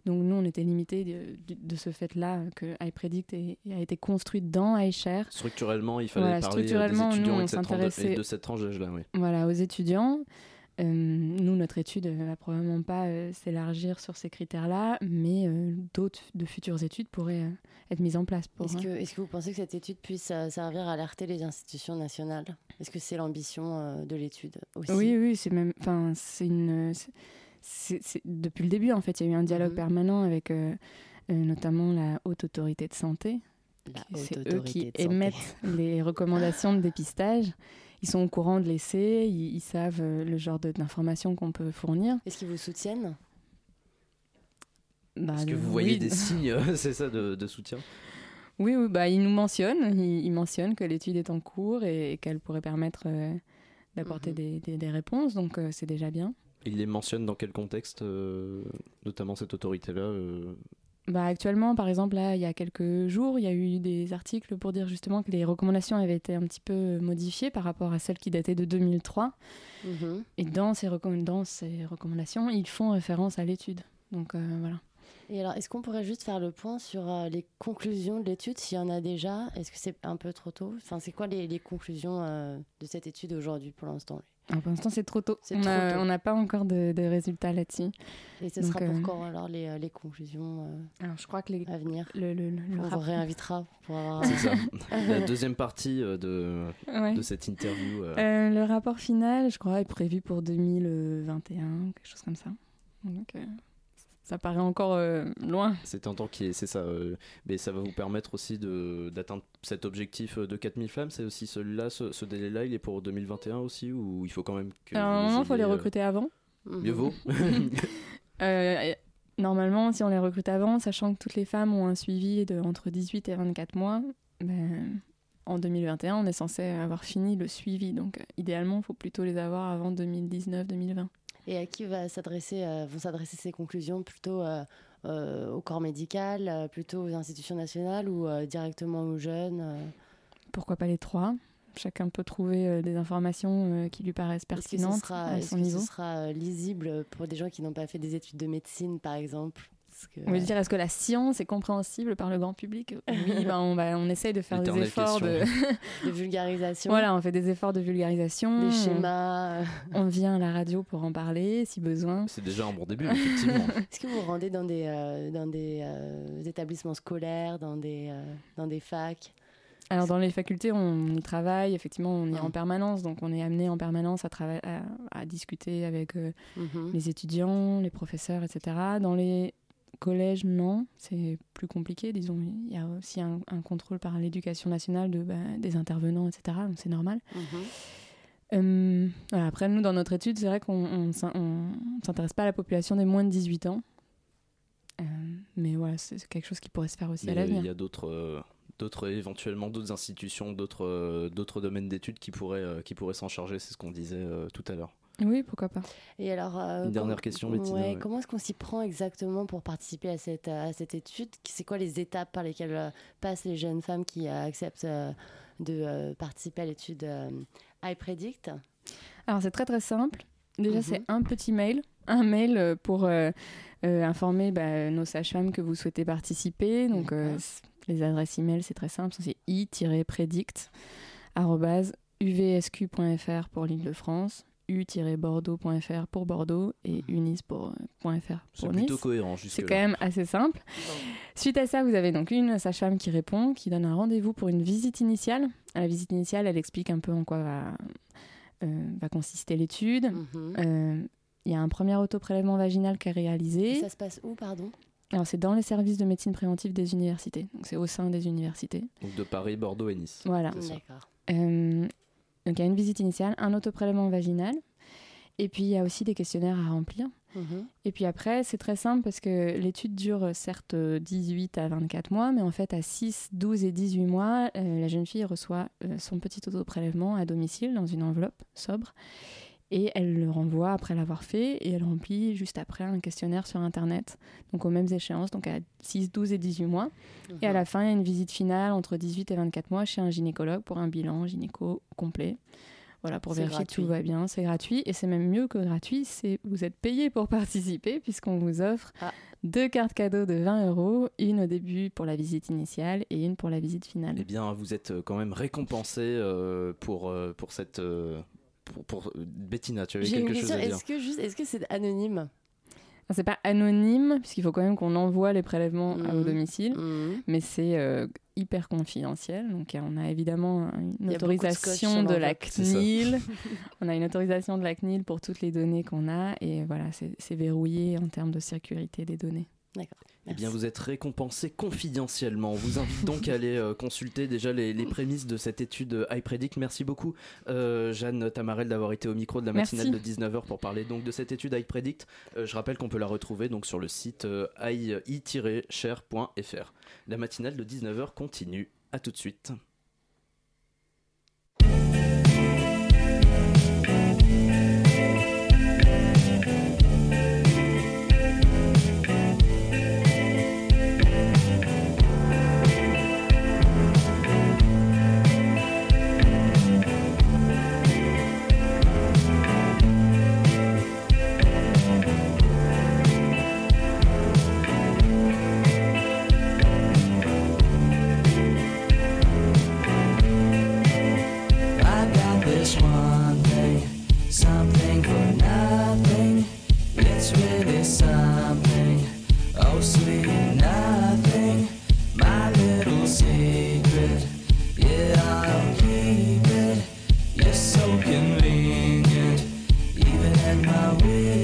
Donc nous, on était limité de, de- de ce fait-là que iPredict est- a été construite dans iShare. Structurellement, il fallait Voilà, parler euh, des structurellement, nous, étudiants on et de cette, tranche- s'intéressait- et de cette tranche d'âge-là. Oui. Voilà, aux étudiants. Euh, nous, notre étude ne va probablement pas euh, s'élargir sur ces critères-là, mais euh, d'autres de futures études pourraient euh, être mises en place pour. Est-ce hein. que, est-ce que vous pensez que cette étude puisse euh, servir à alerter les institutions nationales? Est-ce que c'est l'ambition euh, de l'étude aussi? Oui, oui, c'est même. Enfin, c'est une. c'est- depuis le début, en fait, il y a eu un dialogue Mhm. permanent avec euh, euh, notamment la haute autorité de santé. La qui- haute C'est eux qui de santé. émettent les recommandations de dépistage. Ils sont au courant de l'essai, ils, ils savent euh, le genre de- d'informations qu'on peut fournir. Est-ce qu'ils vous soutiennent? Bah, Est-ce que vous voyez oui. des signes, euh, c'est ça, de, de soutien? Oui, oui, bah, ils nous mentionnent. Ils, ils mentionnent que l'étude est en cours et, et qu'elle pourrait permettre euh, d'apporter Mhm. des, des- des réponses. Donc, euh, c'est déjà bien. Il les mentionne dans quel contexte, euh, notamment cette autorité-là euh, Bah, actuellement, par exemple, là, il y a quelques jours, il y a eu des articles pour dire justement que les recommandations avaient été un petit peu modifiées par rapport à celles qui dataient de 2003. Mhm. Et dans ces, dans ces recommandations, ils font référence à l'étude. Donc, euh, voilà. Et alors, est-ce qu'on pourrait juste faire le point sur euh, les conclusions de l'étude, s'il y en a déjà? Est-ce que c'est un peu trop tôt? Enfin, c'est quoi les, les conclusions euh, de cette étude aujourd'hui pour l'instant? Alors, pour l'instant, c'est trop tôt. C'est On n'a pas encore de, de résultats là-dessus. Et ce Donc, sera pour euh, quand alors les, les conclusions euh, Alors, je crois que les, à venir? le, le, le- le On vous rapport- réinvitera pour avoir. C'est ça. La deuxième partie euh, de, Ouais. de cette interview. euh, Euh, le rapport final, je crois, est prévu pour 2021, quelque chose comme ça. Donc, euh, ça paraît encore euh, loin. C'est un temps qui est, c'est ça, euh, mais ça va vous permettre aussi de, d'atteindre cet objectif euh, de 4000 flammes. C'est aussi celui-là, ce, ce délai-là, il est pour 2021 aussi, ou il faut quand même que. Alors, vous normalement, il faut les recruter avant. Mieux vaut. Normalement, si on les recrute avant, sachant que toutes les femmes ont un suivi de entre 18 et 24 mois, ben, en 2021, on est censé avoir fini le suivi. Donc, idéalement, il faut plutôt les avoir avant 2019-2020. Et à qui va s'adresser, euh, vont s'adresser ces conclusions Plutôt euh, euh, au corps médical, plutôt aux institutions nationales ou directement aux jeunes Pourquoi pas les trois? Chacun peut trouver des informations qui lui paraissent Est-ce que ce pertinentes sera, à est-ce que ce sera lisible pour des gens qui n'ont pas fait des études de médecine, par exemple? Que, On veut dire, est-ce que la science est compréhensible par le grand public? Oui, ben, on, va, on essaye de faire des efforts de... de vulgarisation, voilà, on fait des efforts de vulgarisation. des schémas. On vient à la radio pour en parler si besoin. C'est déjà un bon début, effectivement. Est-ce que vous vous rendez dans des, euh, dans des euh, établissements scolaires, dans des, euh, dans des facs? Alors dans les facultés, on y travaille, effectivement, on y est Ah. en permanence, donc on est amené en permanence à, à, à discuter avec euh, Mhm. les étudiants, les professeurs, etc. Dans les collèges, non, c'est plus compliqué, disons. Il y a aussi un, un contrôle par l'éducation nationale de, bah, des intervenants, etc. Donc c'est normal. Mhm. Euh, voilà, après, nous, dans notre étude, c'est vrai qu'on on s'intéresse pas à la population des moins de 18 ans. Euh, mais voilà, c'est c'est quelque chose qui pourrait se faire aussi Mais à l'avenir. il y a d'autres, euh, d'autres éventuellement d'autres institutions, d'autres, euh, d'autres domaines d'études qui pourraient, euh, qui pourraient s'en charger. C'est ce qu'on disait euh, tout à l'heure. Oui, pourquoi pas. Et alors, euh, Une dernière question, Bettina, ouais, ouais. Comment est-ce qu'on s'y prend exactement pour participer à cette, à cette étude? C'est quoi les étapes par lesquelles euh, passent les jeunes femmes qui euh, acceptent de participer à l'étude iPredict? Alors c'est très très simple. Déjà Mhm. c'est un petit mail, un mail pour euh, euh, informer bah, nos sages-femmes que vous souhaitez participer. Donc euh, les adresses email c'est très simple, c'est i-predict uvsq.fr pour l'Île-de-France, u-bordeaux.fr pour Bordeaux et unis pour, euh, point .fr C'est pour plutôt Nice. cohérent jusque C'est quand même assez simple. Suite à ça, vous avez donc une sage-femme qui répond, qui donne un rendez-vous pour une visite initiale. À la visite initiale, elle explique un peu en quoi va, euh, va consister l'étude. Mhm. Euh, Il y a un premier autoprélèvement vaginal qui est Et réalisé. ça se passe où, pardon? Alors c'est dans les services de médecine préventive des universités. Donc c'est au sein des universités. Donc de Paris, Bordeaux et Nice. Voilà. D'accord. Euh, donc il y a une visite initiale, un autoprélèvement vaginal. Et puis il y a aussi des questionnaires à remplir. Mhm. Et puis après, c'est très simple parce que l'étude dure certes euh, 18 à 24 mois, mais en fait à 6, 12 et 18 mois, euh, la jeune fille reçoit euh, son petit autoprélèvement à domicile dans une enveloppe sobre. Et elle le renvoie après l'avoir fait et elle remplit juste après un questionnaire sur Internet, donc aux mêmes échéances, donc à 6, 12 et 18 mois. Et à la fin, il y a une visite finale entre 18 et 24 mois chez un gynécologue pour un bilan gynéco complet. Voilà, pour vérifier que tout va bien. C'est gratuit et c'est même mieux que gratuit. C'est vous êtes payé pour participer puisqu'on vous offre Ah. deux cartes cadeaux de 20 euros, une au début pour la visite initiale et une pour la visite finale. Eh bien, vous êtes euh, quand même récompensé euh, pour, euh, pour cette. euh, pour, pour- Bettina, tu avais J'ai une quelque chose question. à dire Est-ce que juste, est-ce que c'est anonyme? Alors, C'est pas anonyme puisqu'il faut quand même qu'on envoie les prélèvements à- au Mhm. domicile, Mhm. mais c'est euh, hyper confidentiel. Donc euh, on a évidemment une a de autorisation sur de, la. CNIL. on a une autorisation de la CNIL pour toutes les données qu'on a et voilà, c'est verrouillé en termes de sécurité des données. D'accord. Eh bien, vous êtes récompensé confidentiellement. On vous invite donc à aller euh, consulter déjà les, les prémices de cette étude euh, iPredict. Merci beaucoup, euh, Jeanne Tamarel, d'avoir été au micro de la Merci. matinale de 19h pour parler donc de cette étude iPredict. Euh, je rappelle qu'on peut la retrouver donc sur le site euh, i-share.fr. La matinale de 19h continue. À tout de suite. my way.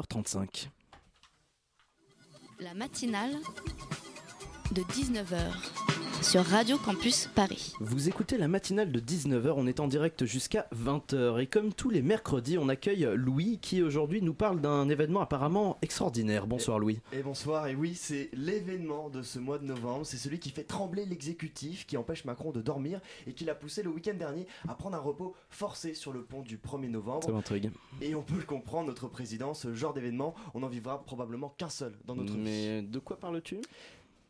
19h35. La matinale de 19h sur Radio Campus Paris. Vous écoutez la matinale de 19h, on est en direct jusqu'à 20h et comme tous les mercredis, on accueille Louis qui aujourd'hui nous parle d'un événement apparemment extraordinaire. Bonsoir Louis. Et bonsoir, et oui, c'est l'événement de ce mois de novembre, c'est celui qui fait trembler l'exécutif, qui empêche Macron de dormir et qui l'a poussé le week-end dernier à prendre un repos forcé sur le pont du 1er novembre. Ça m'intrigue. Et on peut le comprendre, notre président, ce genre d'événement, on n'en vivra probablement qu'un seul dans notre vie. Mais de quoi parles-tu?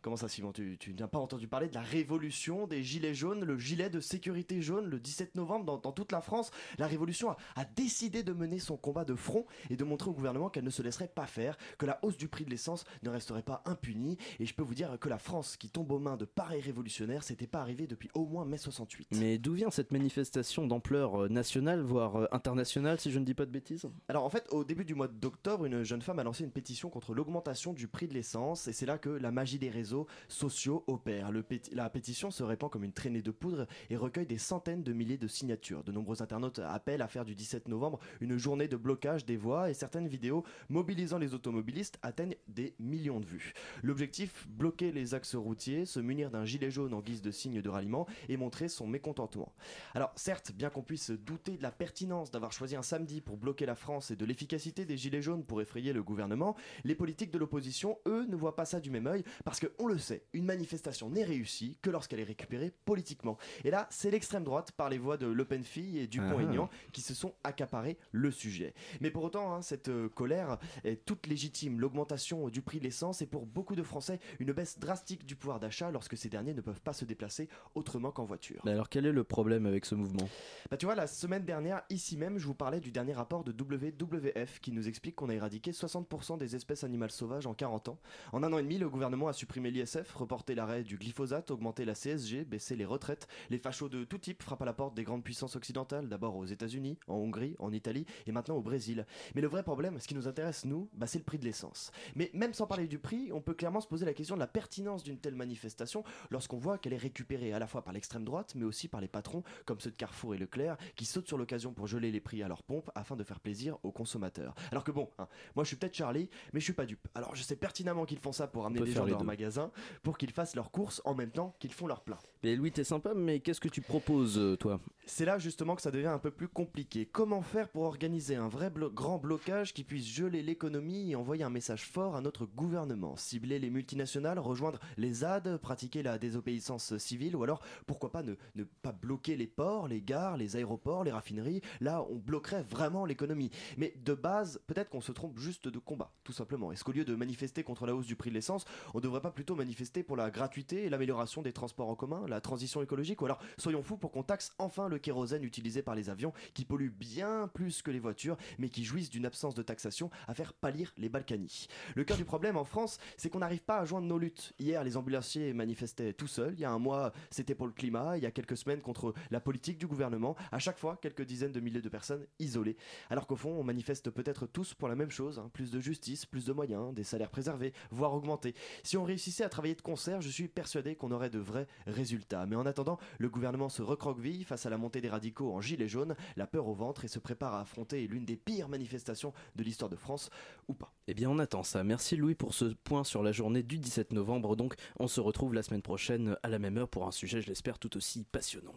Comment ça, Simon Tu, tu n'as pas entendu parler de la révolution des gilets jaunes, le gilet de sécurité jaune le 17 novembre dans, dans toute la France? La révolution a, a décidé de mener son combat de front et de montrer au gouvernement qu'elle ne se laisserait pas faire, que la hausse du prix de l'essence ne resterait pas impunie. Et je peux vous dire que la France qui tombe aux mains de pareils révolutionnaires, c'était pas arrivé depuis au moins mai 68. Mais d'où vient cette manifestation d'ampleur euh, nationale, voire euh, internationale, si je ne dis pas de bêtises? Alors en fait, au début du mois d'octobre, une jeune femme a lancé une pétition contre l'augmentation du prix de l'essence et c'est là que la magie des réseaux sociaux opère. Le péti- la pétition se répand comme une traînée de poudre et recueille des centaines de milliers de signatures. De nombreux internautes appellent à faire du 17 novembre une journée de blocage des voies et certaines vidéos mobilisant les automobilistes atteignent des millions de vues. L'objectif, bloquer les axes routiers, se munir d'un gilet jaune en guise de signe de ralliement et montrer son mécontentement. Alors certes, bien qu'on puisse douter de la pertinence d'avoir choisi un samedi pour bloquer la France et de l'efficacité des gilets jaunes pour effrayer le gouvernement, les politiques de l'opposition, eux, ne voient pas ça du même œil parce que, on le sait, une manifestation n'est réussie que lorsqu'elle est récupérée politiquement. Et là, c'est l'extrême droite par les voix de Le Pen Fille et Dupont-Aignan qui se sont accaparés le sujet. Mais pour autant, hein, cette euh, colère est toute légitime. L'augmentation du prix de l'essence est pour beaucoup de Français une baisse drastique du pouvoir d'achat lorsque ces derniers ne peuvent pas se déplacer autrement qu'en voiture. Mais Alors quel est le problème avec ce mouvement? Bah tu vois, la semaine dernière, ici même, je vous parlais du dernier rapport de WWF qui nous explique qu'on a éradiqué 60% des espèces animales sauvages en 40 ans. En un an et demi, le gouvernement a supprimé l'ISF, reporté l'arrêt du glyphosate, augmenté la CSG, baissé les retraites. Les fachos de tout type frappent à la porte des grandes puissances occidentales, d'abord aux États-Unis, en Hongrie, en Italie et maintenant au Brésil. Mais le vrai problème, ce qui nous intéresse nous, bah, c'est le prix de l'essence. Mais même sans parler du prix, on peut clairement se poser la question de la pertinence d'une telle manifestation lorsqu'on voit qu'elle est récupérée à la fois par l'extrême droite, mais aussi par les patrons comme ceux de Carrefour et Leclerc, qui sautent sur l'occasion pour geler les prix à leur pompe afin de faire plaisir aux consommateurs. Alors que bon, hein, moi je suis peut-être Charlie, mais je suis pas dupe. Alors je sais pertinemment qu'ils font ça pour amener des gens dans leur magasin, voisins pour qu'ils fassent leurs courses en même temps qu'ils font leur plein. Mais Louis, t'es sympa, mais qu'est-ce que tu proposes, euh, toi? C'est là justement que ça devient un peu plus compliqué. Comment faire pour organiser un vrai blo- grand blocage qui puisse geler l'économie et envoyer un message fort à notre gouvernement? Cibler les multinationales, rejoindre les ZAD, pratiquer la désobéissance civile ou alors pourquoi pas ne, ne pas bloquer les ports, les gares, les aéroports, les raffineries? Là, on bloquerait vraiment l'économie. Mais de base, peut-être qu'on se trompe juste de combat, tout simplement. Est-ce qu'au lieu de manifester contre la hausse du prix de l'essence, on ne devrait pas plutôt manifester pour la gratuité et l'amélioration des transports en commun, la transition écologique Ou alors, soyons fous pour qu'on taxe enfin le kérosène utilisé par les avions qui polluent bien plus que les voitures, mais qui jouissent d'une absence de taxation à faire pâlir les Balkany. Le cœur du problème en France, c'est qu'on n'arrive pas à joindre nos luttes. Hier, les ambulanciers manifestaient tout seuls. Il y a un mois, c'était pour le climat. Il y a quelques semaines, contre la politique du gouvernement. À chaque fois, quelques dizaines de milliers de personnes isolées. Alors qu'au fond, on manifeste peut-être tous pour la même chose hein. plus de justice, plus de moyens, des salaires préservés, voire augmentés. Si on réussissait à travailler de concert, je suis persuadé qu'on aurait de vrais résultats. Mais en attendant, le gouvernement se recroqueville face à la montée des radicaux en gilets jaunes, la peur au ventre et se prépare à affronter l'une des pires manifestations de l'histoire de France, ou pas. Eh bien, on attend ça. Merci Louis pour ce point sur la journée du 17 novembre. Donc, on se retrouve la semaine prochaine à la même heure pour un sujet, je l'espère, tout aussi passionnant.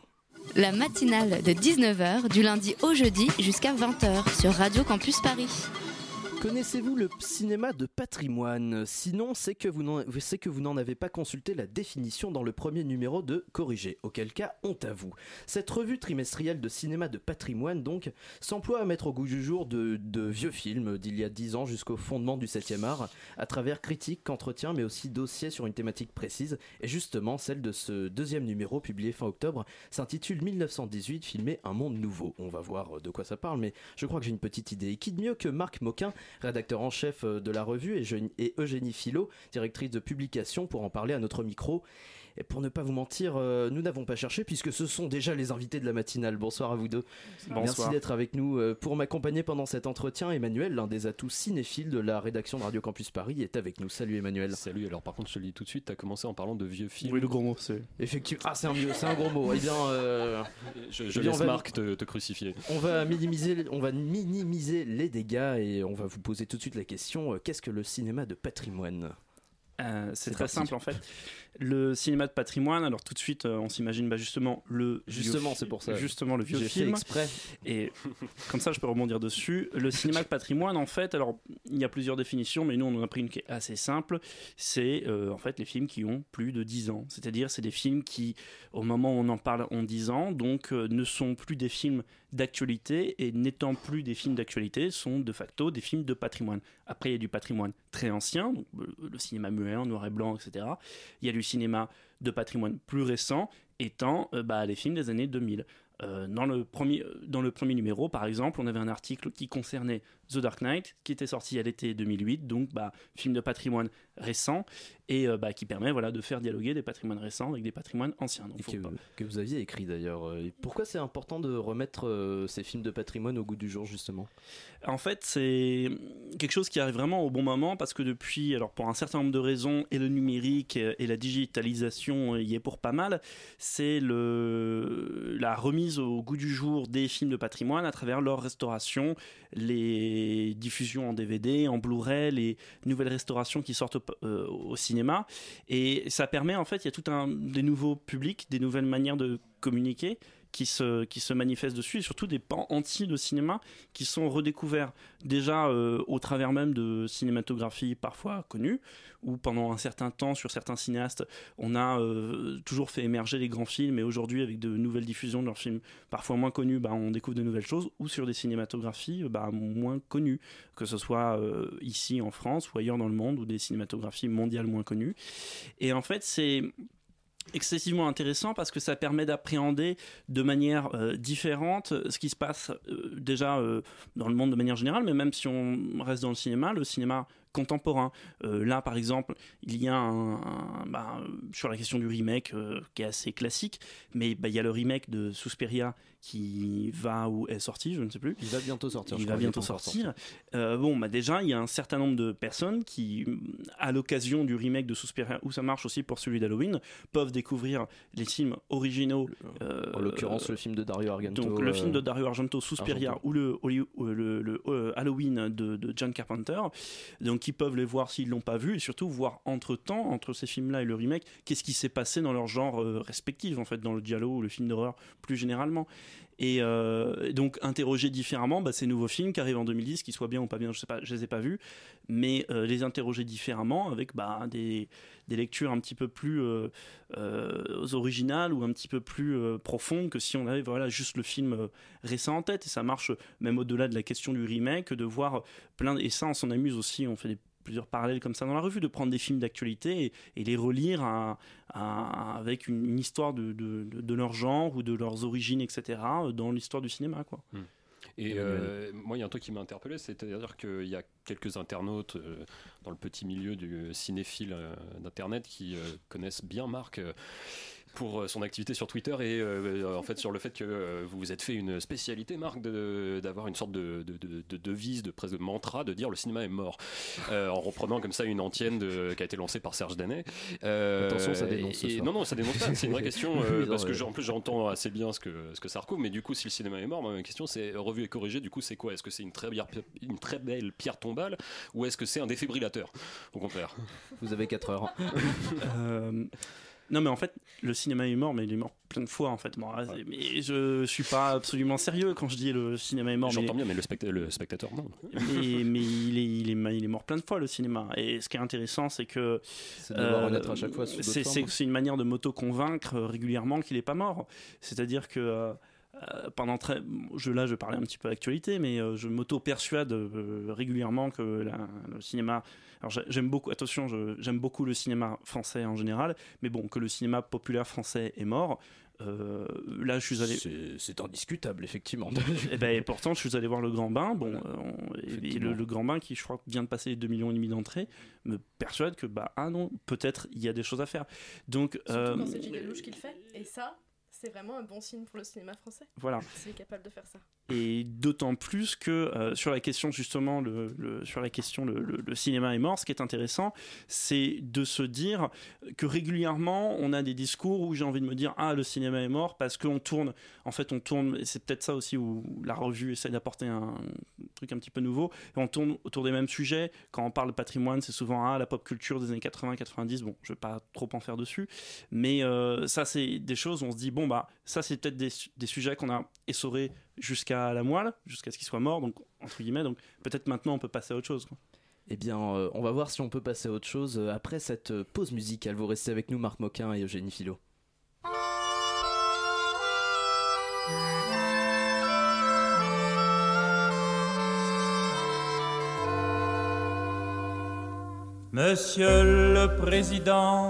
La matinale de 19h du lundi au jeudi jusqu'à 20h sur Radio Campus Paris. Connaissez-vous le cinéma de patrimoine? Sinon, c'est que vous n'en avez pas consulté la définition dans le premier numéro de Corrigé, auquel cas, honte à vous. Cette revue trimestrielle de cinéma de patrimoine, donc, s'emploie à mettre au goût du jour de, de vieux films d'il y a 10 ans jusqu'au fondement du 7e art, à travers critiques, entretiens, mais aussi dossiers sur une thématique précise. Et justement, celle de ce deuxième numéro, publié fin octobre, s'intitule 1918, filmer un monde nouveau. On va voir de quoi ça parle, mais je crois que j'ai une petite idée. Et qui de mieux que Marc Moquin, rédacteur en chef euh, de la revue, et, Eugénie Philo, directrice de publication, pour en parler à notre micro. Et pour ne pas vous mentir, euh, nous n'avons pas cherché puisque ce sont déjà les invités de la matinale. Bonsoir à vous deux. Bonsoir. Merci d'être avec nous. Euh, Pour m'accompagner pendant cet entretien, Emmanuel, l'un des atouts cinéphiles de la rédaction de Radio Campus Paris, est avec nous. Salut Emmanuel. Salut, alors par contre je te le dis tout de suite, t'as commencé en parlant de vieux films. Oui, le gros mot, c'est. Effectivement. Ah, c'est un, vieux- c'est un gros mot. Eh bien, euh, Je, eh je bien, laisse va- Marc te, te crucifier. On va minimiser, on va minimiser les dégâts et on va vous poser tout de suite la question euh, qu'est-ce que le cinéma de patrimoine? Euh, c'est très parti. simple en fait. Le cinéma de patrimoine, alors tout de suite euh, on s'imagine bah, justement le vieux Justement, c'est pour ça. Justement le vieux fait film. exprès. Et comme ça je peux rebondir dessus. Le cinéma de patrimoine en fait, alors il y a plusieurs définitions, mais nous on en a pris une qui est assez simple. C'est euh, en fait les films qui ont plus de 10 ans. C'est-à-dire c'est des films qui au moment où on en parle ont 10 ans, donc ne sont plus des films d'actualité et n'étant plus des films d'actualité sont de facto des films de patrimoine. Après, il y a du patrimoine très ancien, donc le cinéma muet, en noir et blanc, etc. Il y a du cinéma de patrimoine plus récent, étant euh, bah, les films des années 2000. Euh, dans, le premier, dans le premier numéro, par exemple, on avait un article qui concernait The Dark Knight, qui était sorti à l'été 2008, donc bah, film de patrimoine récent, et euh, bah, qui permet voilà, de faire dialoguer des patrimoines récents avec des patrimoines anciens. Donc, Et faut que, pas- que vous aviez écrit d'ailleurs. Euh, et Pourquoi c'est important de remettre euh, ces films de patrimoine au goût du jour justement? En fait, c'est quelque chose qui arrive vraiment au bon moment parce que depuis, alors pour un certain nombre de raisons, et le numérique et la digitalisation y est pour pas mal, c'est le la remise au goût du jour des films de patrimoine à travers leur restauration, les diffusions en DVD, en Blu-ray, les nouvelles restaurations qui sortent euh, au et ça permet en fait, il y a tout un des nouveaux publics, des nouvelles manières de communiquer qui se, qui se manifestent dessus et surtout des pans entiers de cinéma qui sont redécouverts. Déjà euh, au travers même de cinématographie parfois connue où pendant un certain temps sur certains cinéastes on a euh, toujours fait émerger les grands films et aujourd'hui avec de nouvelles diffusions de leurs films parfois moins connus bah, on découvre de nouvelles choses ou sur des cinématographies bah, moins connues que ce soit euh, ici en France ou ailleurs dans le monde ou des cinématographies mondiales moins connues. Et en fait c'est excessivement intéressant parce que ça permet d'appréhender de manière euh, différente ce qui se passe euh, déjà euh, dans le monde de manière générale, mais même si on reste dans le cinéma, le cinéma contemporain. Euh, là, par exemple, il y a un, bah, euh, sur la question du remake euh, qui est assez classique, mais bah, il y a le remake de Suspiria qui va ou est sorti, je ne sais plus. Il va bientôt sortir. Il je va bientôt sortir. Euh, bon, bah déjà, il y a un certain nombre de personnes qui, à l'occasion du remake de Suspiria, où ça marche aussi pour celui d'Halloween, peuvent découvrir les films originaux. euh, En l'occurrence, le film de Dario Argento. Donc, le euh, film de Dario Argento, Suspiria, Argento. ou le, Holly- ou le- le, euh, Halloween de, de John Carpenter. Donc, qui peuvent les voir s'ils l'ont pas vu, et surtout voir entre temps, entre ces films-là et le remake, qu'est-ce qui s'est passé dans leur genre euh, respectif, en fait, dans le dialogue ou le film d'horreur plus généralement. Et euh, donc interroger différemment bah, ces nouveaux films qui arrivent en 2010, qu'ils soient bien ou pas bien, je sais pas, je les ai pas vus, mais euh, les interroger différemment avec bah, des, lectures un petit peu plus euh, originales ou un petit peu plus profondes que si on avait voilà juste le film récent en tête. Et ça marche même au-delà de la question du remake, de voir plein et ça on s'en amuse aussi, on fait des plusieurs parallèles comme ça dans la revue, de prendre des films d'actualité et, et les relire à- à- avec une, une histoire de, de, de- de leur genre ou de leurs origines, etc., euh, dans l'histoire du cinéma. Quoi. Et euh, moi, il y a un truc qui m'a interpellé, c'est-à-dire qu'il y a quelques internautes euh, dans le petit milieu du cinéphile euh, d'Internet qui euh, connaissent bien Marc. Euh, pour euh, son activité sur Twitter et euh, en fait sur le fait que euh, vous vous êtes fait une spécialité Marc d'avoir une sorte de, de, de- de devise de presque de mantra de dire le cinéma est mort. Euh, en reprenant comme ça une antienne de- qui a été lancée par Serge Danet. Euh, Attention, ça dénonce ce et- non non ça dénonce pas. C'est une vraie question euh, parce que en plus j'entends assez bien ce que, ce que ça recouvre. Mais du coup si le cinéma est mort ma question c'est revu et corrigé du coup c'est quoi? Est-ce que c'est une très, bière- une très belle pierre tombale ou est-ce que c'est un défibrillateur au contraire? Vous avez 4 heures. Euh, non, mais en fait, le cinéma est mort, mais il est mort plein de fois, en fait. Moi, Mais je suis pas absolument sérieux quand je dis le cinéma est mort. j'entends mais... bien mais le, specta- le spectateur non mais, mais il, est, il, est, il est mort plein de fois le cinéma. Et ce qui est intéressant, c'est que. euh, C'est renaître à chaque fois d'autres c'est- une manière de m'auto-convaincre euh, régulièrement qu'il n'est pas mort. C'est-à-dire que. Euh, pendant très. Je, là, je parlais un petit peu d'actualité, mais euh, je m'auto-persuade euh, régulièrement que la- le cinéma. Alors, j'ai- j'aime beaucoup. Attention, j'aime beaucoup le cinéma français en général, mais bon, que le cinéma populaire français est mort. euh, là, je suis allé. C'est indiscutable, effectivement. Et, ben, et pourtant, je suis allé voir le Grand Bain. Bon, euh, on- et- et le, le Grand Bain, qui je crois vient de passer les 2 millions et demi d'entrées, me persuade que bah ah non, peut-être il y a des choses à faire. Donc Surtout euh, quand c'est Gilles Lelouch qui le fait. Et ça, c'est vraiment un bon signe pour le cinéma français. Voilà. S'il est capable de faire ça. Et d'autant plus que euh, sur la question justement, le, le- sur la question le, le- le cinéma est mort, ce qui est intéressant, c'est de se dire que régulièrement on a des discours où j'ai envie de me dire ah le cinéma est mort parce qu'on tourne, en fait on tourne, et c'est peut-être ça aussi où la revue essaie d'apporter un truc un petit peu nouveau, et on tourne autour des mêmes sujets. Quand on parle de patrimoine, c'est souvent ah la pop culture des années 80-90. Bon, je vais pas trop en faire dessus, mais euh, ça c'est des choses où on se dit bon bah ça c'est peut-être des, su- des sujets qu'on a essorés jusqu'à la moelle, jusqu'à ce qu'il soit mort, donc entre guillemets, donc peut-être maintenant on peut passer à autre chose. quoi. Eh bien, euh, on va voir si on peut passer à autre chose euh, après cette euh, pause musicale. Vous restez avec nous, Marc Moquin et Eugénie Philo. Monsieur le Président,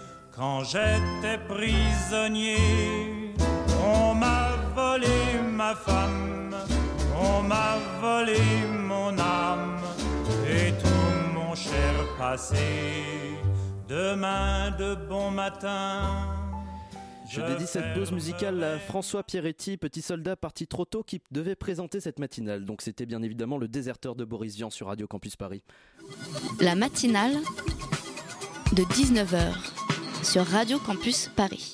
Quand j'étais prisonnier, on m'a volé ma femme, on m'a volé mon âme et tout mon cher passé. Demain de bon matin, Je dédie cette pause musicale à François Pierretti, petit soldat parti trop tôt qui devait présenter cette matinale. Donc c'était bien évidemment le déserteur de Boris Vian sur Radio Campus Paris. La matinale de 19h sur Radio Campus Paris.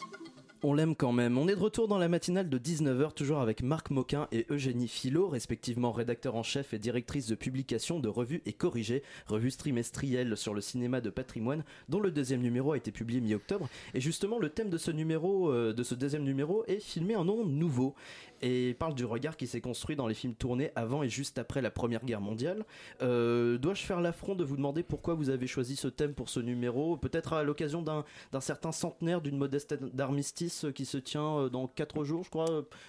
On l'aime quand même. On est de retour dans la matinale de 19h, toujours avec Marc Moquin et Eugénie Philo, respectivement rédacteur en chef et directrice de publication de Revue et Corrigé, revue trimestrielle sur le cinéma de patrimoine, dont le deuxième numéro a été publié mi-octobre. Et justement, le thème de ce euh, deuxième numéro, est filmé en nom nouveau et parle du regard qui s'est construit dans les films tournés avant et juste après la Première Guerre mondiale. Euh, Dois-je faire l'affront de vous demander pourquoi vous avez choisi ce thème pour ce numéro? Peut-être à l'occasion d'un certain centenaire d'une modeste d'armistice qui se tient euh, dans 4 jours, je crois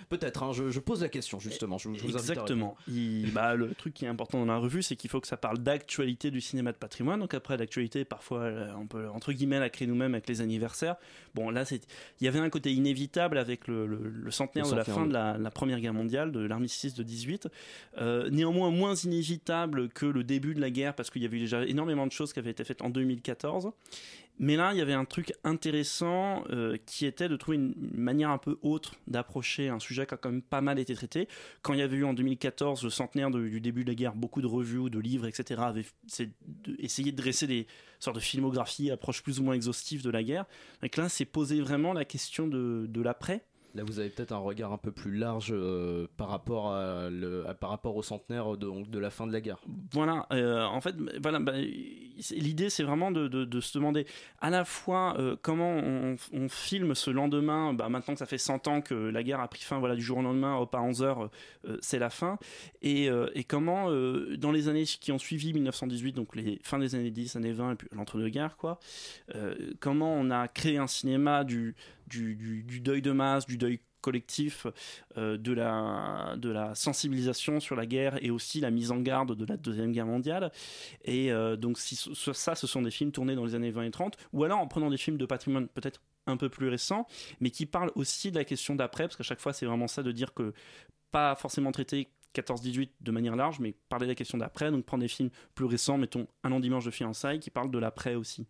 Peut-être, hein, je, je, pose la question justement. Je, je vous Exactement. Il, bah, le truc qui est important dans la revue, c'est qu'il faut que ça parle d'actualité du cinéma de patrimoine. Donc après, l'actualité, parfois, euh, on peut entre guillemets la créer nous-mêmes avec les anniversaires. Bon, là, il y avait un côté inévitable avec le, le, le centenaire le de la fin de la la Première Guerre mondiale, de l'armistice de 18. Euh, néanmoins, moins inévitable que le début de la guerre, parce qu'il y avait déjà énormément de choses qui avaient été faites en 2014. Mais là, il y avait un truc intéressant euh, qui était de trouver une manière un peu autre d'approcher un sujet qui a quand même pas mal été traité. Quand il y avait eu en 2014 le centenaire du début de la guerre, beaucoup de revues, de livres, etc., avaient essayé de dresser des sortes de filmographies, approches plus ou moins exhaustives de la guerre. Donc là, c'est posé vraiment la question de l'après. Là, vous avez peut-être un regard un peu plus large euh, par, rapport au centenaire de, la fin de la guerre. Voilà, euh, en fait, voilà, bah, l'idée c'est vraiment de, se demander à la fois euh, comment on, filme ce lendemain, bah, maintenant que ça fait 100 ans que la guerre a pris fin, voilà, du jour au lendemain, hop, à 11h, c'est la fin, et, et comment dans les années qui ont suivi 1918, donc les fins des années 10, années 20, et puis l'entre-deux-guerres, quoi, comment on a créé un cinéma du du, deuil de masse, du deuil collectif, euh, de, la, de la sensibilisation sur la guerre et aussi la mise en garde de la Deuxième Guerre mondiale. Et euh, donc si, ça, ce sont des films tournés dans les années 20 et 30, ou alors en prenant des films de patrimoine peut-être un peu plus récents, mais qui parlent aussi de la question d'après, parce qu'à chaque fois c'est vraiment ça de dire que pas forcément traiter 14-18 de manière large, mais parler de la question d'après, donc prendre des films plus récents, mettons Un long dimanche de fiançailles, qui parlent de l'après aussi.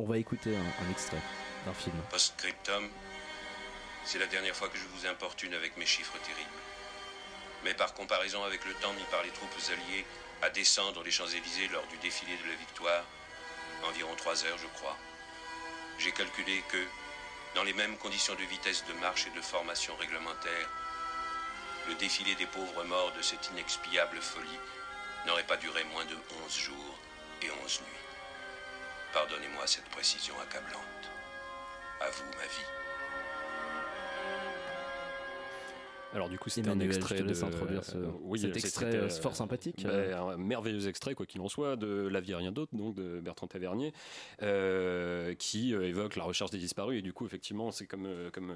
On va écouter un, extrait d'un film. Post-scriptum, c'est la dernière fois que je vous importune avec mes chiffres terribles. Mais par comparaison avec le temps mis par les troupes alliées à descendre les Champs-Élysées lors du défilé de la victoire, environ trois heures je crois, j'ai calculé que, dans les mêmes conditions de vitesse de marche et de formation réglementaire, le défilé des pauvres morts de cette inexpiable folie n'aurait pas duré moins de onze jours et onze nuits. Pardonnez-moi cette précision accablante. À vous, ma vie. Alors du coup, c'est un extrait de introduire ce, oui, cet extrait euh, fort sympathique. Bah, un merveilleux extrait, quoi qu'il en soit, de La vie et rien d'autre, donc de Bertrand Tavernier, euh, qui euh, évoque la recherche des disparus. Et du coup, effectivement, c'est comme euh, comme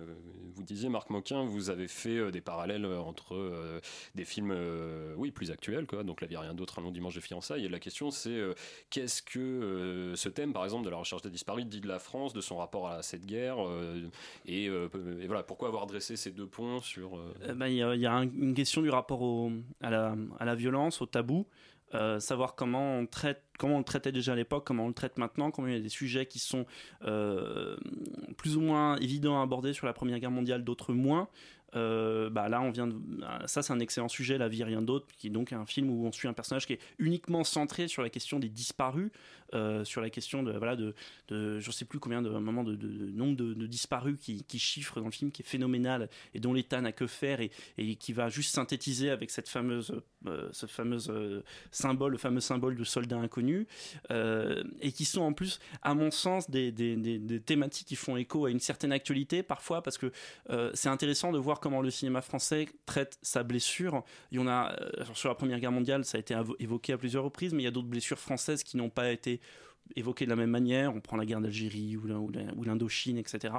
vous disiez, Marc Moquin, vous avez fait euh, des parallèles entre euh, des films, oui, plus actuels, quoi. Donc La vie et rien d'autre, un long dimanche de fiançailles. Et la question, c'est qu'est-ce que ce thème, par exemple, de la recherche des disparus, dit de la France, de son rapport à cette guerre, et, et, voilà, pourquoi avoir dressé ces deux ponts sur il bah, y, a, y, a une question du rapport à, la, violence, au tabou. Euh, savoir comment on traite, comment on le traitait déjà à l'époque, comment on le traite maintenant, comment il y a des sujets qui sont euh, plus ou moins évidents à aborder sur la Première Guerre mondiale, d'autres moins. Euh, bah là on vient de... ça c'est un excellent sujet la vie rien d'autre qui est donc un film où on suit un personnage qui est uniquement centré sur la question des disparus euh, sur la question de voilà de, de je sais plus combien de un moment de, nombre de, disparus qui, qui chiffre dans le film qui est phénoménal et dont l'État n'a que faire et, qui va juste synthétiser avec cette fameuse euh, ce fameux euh, symbole le fameux symbole de soldat inconnu et qui sont en plus à mon sens des, des, des, des, thématiques qui font écho à une certaine actualité parfois parce que c'est intéressant de voir comment le cinéma français traite sa blessure. Il y en a sur la première guerre mondiale ça a été évoqué à plusieurs reprises mais il y a d'autres blessures françaises qui n'ont pas été évoqué de la même manière. On prend la guerre d'Algérie ou l'Indochine, etc.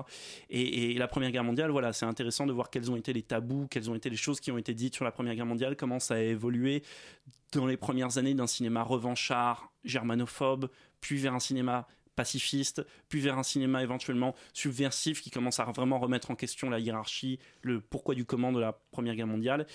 Et, et, la Première Guerre mondiale, voilà, c'est intéressant de voir quels ont été les tabous, quelles ont été les choses qui ont été dites sur la Première Guerre mondiale, comment ça a évolué dans les premières années d'un cinéma revanchard, germanophobe, puis vers un cinéma pacifiste, puis vers un cinéma éventuellement subversif qui commence à vraiment remettre en question la hiérarchie, le pourquoi du comment de la Première Guerre mondiale.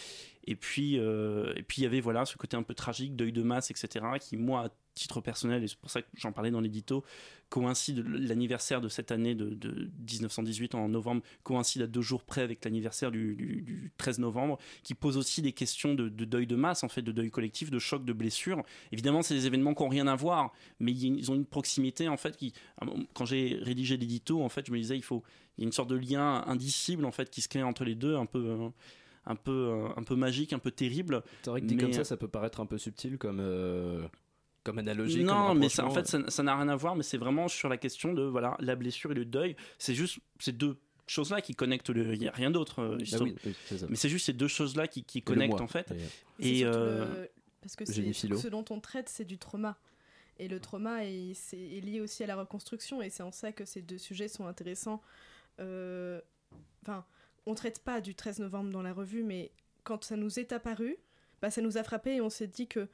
Et puis, euh, et puis il y avait voilà ce côté un peu tragique, deuil de masse, etc., qui moi titre personnel, et c'est pour ça que j'en parlais dans l'édito, coïncide l'anniversaire de cette année de, de 1918 en novembre, coïncide à deux jours près avec l'anniversaire du, du- du 13 novembre, qui pose aussi des questions de, de deuil de masse, en fait, de deuil collectif, de choc, de blessure. Évidemment, c'est des événements qui n'ont rien à voir, mais ils ont une proximité, en fait, qui, quand j'ai rédigé l'édito, en fait, je me disais, il faut, il y a une sorte de lien indicible, en fait, qui se crée entre les deux, un peu. euh, un peu, euh, un peu magique, un peu terrible. C'est vrai que dit Mais- comme ça, ça peut paraître un peu subtil comme, euh, comme analogie. non, comme mais ça, en fait, ça n'a rien à voir, mais c'est vraiment sur la question de voilà, la blessure et le deuil. C'est juste ces deux choses-là qui connectent le. Il n'y a rien d'autre. euh, Ah oui, oui, ça. mais c'est juste ces deux choses-là qui, qui connectent moi, en fait. Et euh, le- Parce que ce dont on traite, c'est du trauma. Et le trauma est, lié aussi à la reconstruction. Et c'est en ça que ces deux sujets sont intéressants. Euh, Enfin, on traite pas du 13 novembre dans la revue, mais quand ça nous est apparu, bah, ça nous a frappé et on s'est dit que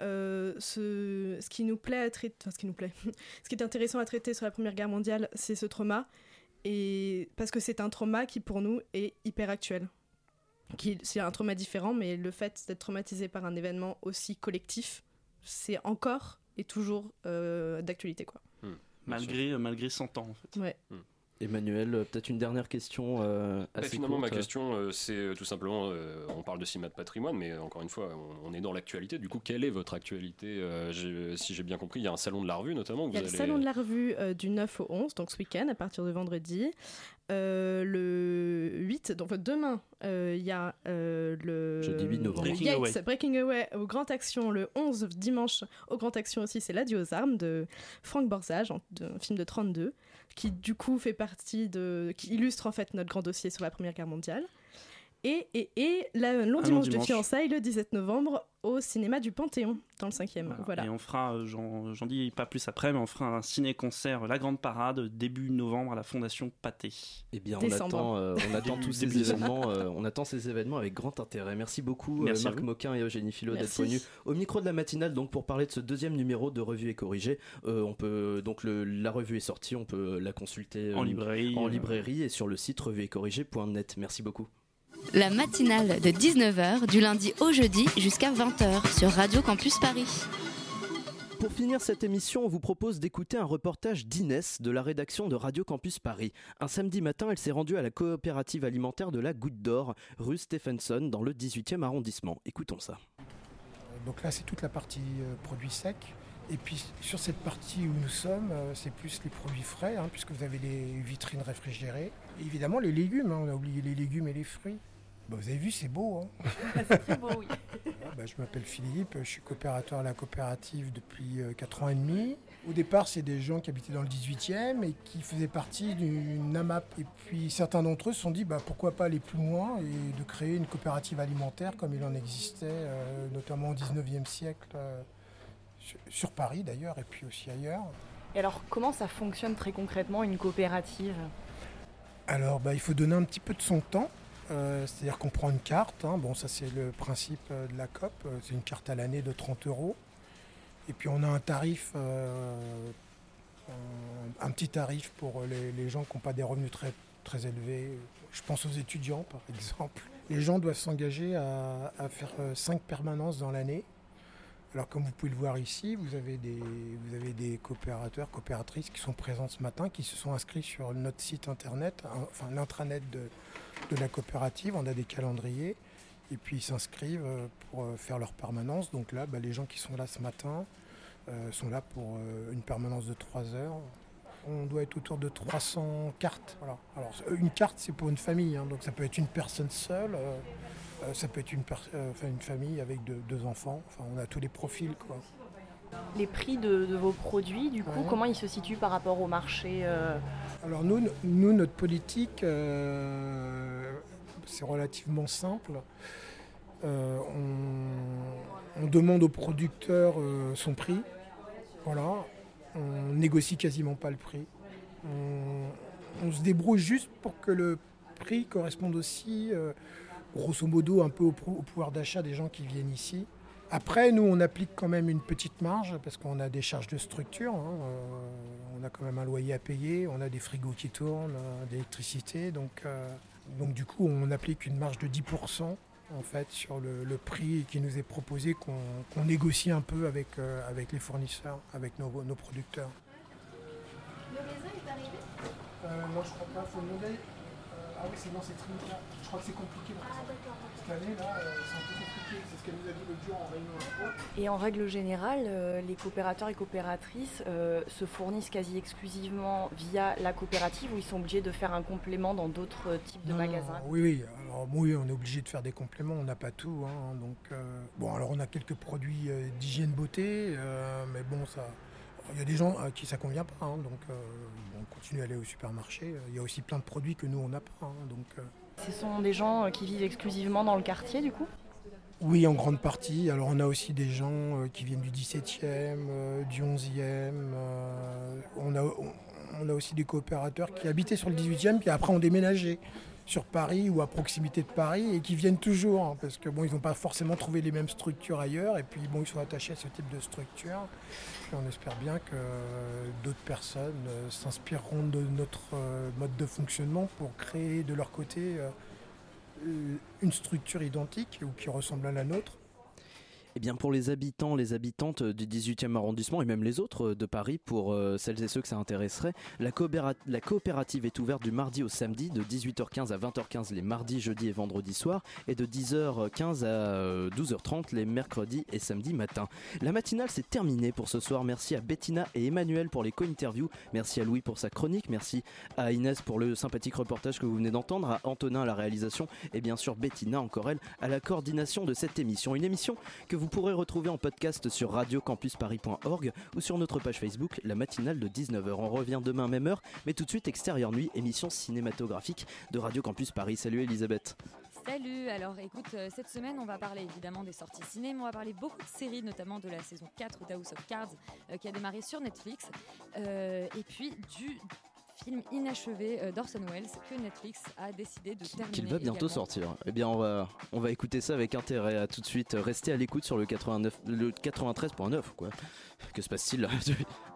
euh, ce, ce qui nous plaît à traiter, enfin, ce qui nous plaît, ce qui est intéressant à traiter sur la Première Guerre mondiale, c'est ce trauma. Et parce que c'est un trauma qui pour nous est hyper actuel qui c'est un trauma différent, mais le fait d'être traumatisé par un événement aussi collectif, c'est encore et toujours euh, d'actualité quoi. malgré, malgré 100 ans en fait. Ouais. Emmanuel, peut-être une dernière question euh, Bah, assez finalement, ma question, euh, c'est euh, tout simplement, euh, on parle de cinéma de patrimoine, mais encore une fois, on, on est dans l'actualité. Du coup, quelle est votre actualité Euh, Si j'ai bien compris, il y a un salon de la revue notamment. Il y a vous le allez- salon de la revue euh, du 9 au 11, donc ce week-end à partir de vendredi. Euh, le 8, donc enfin, demain, euh, il y a euh, le, Jeudi 8 novembre. Breaking Yates, Away. Breaking Away au Grand Action le 11 dimanche au Grand Action aussi, c'est l'Adieu aux armes de Franck Borzage, un film de 32, qui du coup fait partie de. qui illustre en fait notre grand dossier sur la Première Guerre mondiale. Et, et, et la- long Un long dimanche de fiançailles le 17 novembre au cinéma du Panthéon, dans le 5e. Voilà. Et on fera, euh, j'en dis pas plus après, mais on fera un ciné-concert, La Grande Parade, début novembre à la Fondation Pâté. Eh bien, on attend, euh, on attend tous ces événements. euh, on attend ces événements avec grand intérêt. Merci beaucoup, euh, Merci à Marc. Moquin et Eugénie Philo, d'être venus au micro de la matinale donc pour parler de ce deuxième numéro de Revue et Corrigé. Euh, on peut donc le- la revue est sortie, on peut la consulter euh, En librairie, en euh. librairie et sur le site revueetcorrigé.net. Merci beaucoup. La matinale de 19h du lundi au jeudi jusqu'à 20h sur Radio Campus Paris. Pour finir cette émission, on vous propose d'écouter un reportage d'Inès de la rédaction de Radio Campus Paris. Un samedi matin, elle s'est rendue à la coopérative alimentaire de la Goutte d'Or, rue Stephenson, dans le 18e arrondissement. Écoutons ça. Donc là, c'est toute la partie euh, produits secs. Et puis sur cette partie où nous sommes, euh, c'est plus les produits frais, hein, puisque vous avez les vitrines réfrigérées. Et évidemment, les légumes, hein, on a oublié les légumes et les fruits. Bah, vous avez vu, c'est beau. Hein c'est très beau, oui. Ah, bah, je m'appelle Philippe, je suis coopérateur à la coopérative depuis 4 ans et demi. Au départ, c'est des gens qui habitaient dans le 18e et qui faisaient partie d'une AMAP. Et puis certains d'entre eux se sont dit bah, pourquoi pas aller plus loin et de créer une coopérative alimentaire comme il en existait, euh, notamment au 19e siècle, euh, sur, sur Paris d'ailleurs et puis aussi ailleurs. Et alors, comment ça fonctionne très concrètement une coopérative? Alors, bah, il faut donner un petit peu de son temps. Euh, C'est-à-dire qu'on prend une carte. hein. Bon, ça, c'est le principe euh, de la COP. Euh, C'est une carte à l'année de 30 euros. Et puis, on a un tarif, un petit tarif pour les, les gens qui n'ont pas des revenus très, très élevés. Je pense aux étudiants, par exemple. Les gens doivent s'engager à, à faire 5 permanences dans l'année. Alors comme vous pouvez le voir ici, vous avez des, coopérateurs, coopératrices qui sont présents ce matin, qui se sont inscrits sur notre site internet, hein, enfin l'intranet de, la coopérative. On a des calendriers et puis ils s'inscrivent euh, pour euh, faire leur permanence. Donc là, bah, les gens qui sont là ce matin euh, sont là pour une permanence de 3 heures. On doit être autour de 300 cartes. Alors une carte, c'est pour une famille, hein, donc ça peut être une personne seule. Ça peut être une, euh, enfin, une famille avec deux, deux enfants. Enfin, on a tous les profils. Quoi. Les prix de, de vos produits, du coup, Ouais. comment ils se situent par rapport au marché euh, Alors nous, nous notre politique, euh, c'est relativement simple. Euh, on, on demande au producteur euh, son prix. Voilà. On négocie quasiment pas le prix. On, on se débrouille juste pour que le prix corresponde aussi, euh, grosso modo, un peu au, pouvoir d'achat des gens qui viennent ici. Après, nous, on applique quand même une petite marge parce qu'on a des charges de structure. hein, euh, on a quand même un loyer à payer, on a des frigos qui tournent, euh, d'électricité. Donc, euh, donc, du coup, on applique une marge de 10% en fait sur le, le prix qui nous est proposé, qu'on négocie un peu avec, avec les fournisseurs, avec nos, nos producteurs. Le raisin est arrivé? Non, je crois pas, faut demander. Euh, ah oui, c'est non, c'est Trinita. Je crois que c'est compliqué. Ah d'accord. Cette année là, euh, c'est un peu compliqué. C'est ce qu'elle nous a dit l'autre jour en réunion. Et en règle générale, euh, les coopérateurs et coopératrices euh, se fournissent quasi exclusivement via la coopérative ou ils sont obligés de faire un complément dans d'autres types de Non, magasins? Oui, oui. Alors oui, on est obligé de faire des compléments. On n'a pas tout. hein, donc euh, bon, alors on a quelques produits euh, d'hygiène beauté, euh, mais bon, ça. Il y a des gens à qui ça convient pas, hein, donc euh, on continue à aller au supermarché. Il y a aussi plein de produits que nous on n'a pas, hein, donc. euh, Ce sont des gens euh, qui vivent exclusivement dans le quartier du coup? Oui, en grande partie. Alors on a aussi des gens euh, qui viennent du 17e, euh, du 11e. euh, on, a, on, on a aussi des coopérateurs qui habitaient sur le 18e, puis après ont déménagé sur Paris ou à proximité de Paris et qui viennent toujours, hein, parce que bon, ils n'ont pas forcément trouvé les mêmes structures ailleurs, et puis bon, ils sont attachés à ce type de structure. Et on espère bien que euh, d'autres personnes euh, s'inspireront de notre euh, mode de fonctionnement pour créer de leur côté une structure identique ou qui ressemble à la nôtre. Eh bien, pour les habitants, les habitantes du 18e arrondissement et même les autres de Paris, pour euh, celles et ceux que ça intéresserait, la, coopéra- la coopérative est ouverte du mardi au samedi de 18h15 à 20h15 les mardis, jeudis et vendredis soirs et de 10h15 à euh, 12h30 les mercredis et samedis matin. La matinale s'est terminée pour ce soir. Merci à Bettina et Emmanuel pour les co-interviews. Merci à Louis pour sa chronique. Merci à Inès pour le sympathique reportage que vous venez d'entendre, à Antonin à la réalisation et bien sûr Bettina, encore elle, à la coordination de cette émission. Une émission que vous pourrez retrouver en podcast sur radiocampusparis.org ou sur notre page Facebook, la matinale de 19h. On revient demain même heure, mais tout de suite Extérieur Nuit, émission cinématographique de Radio Campus Paris. Salut Elisabeth. Salut, alors écoute, euh, cette semaine on va parler évidemment des sorties ciné, on va parler beaucoup de séries, notamment de la saison 4 d'House of Cards euh, qui a démarré sur Netflix, euh, et puis du film inachevé euh, d'Orson Welles que Netflix a décidé de terminer. Qu'il va bientôt également. sortir. Eh bien, on va, on va écouter ça avec intérêt. À tout de suite. Restez à l'écoute sur le 89, le 93.9, quoi. Que se passe-t-il?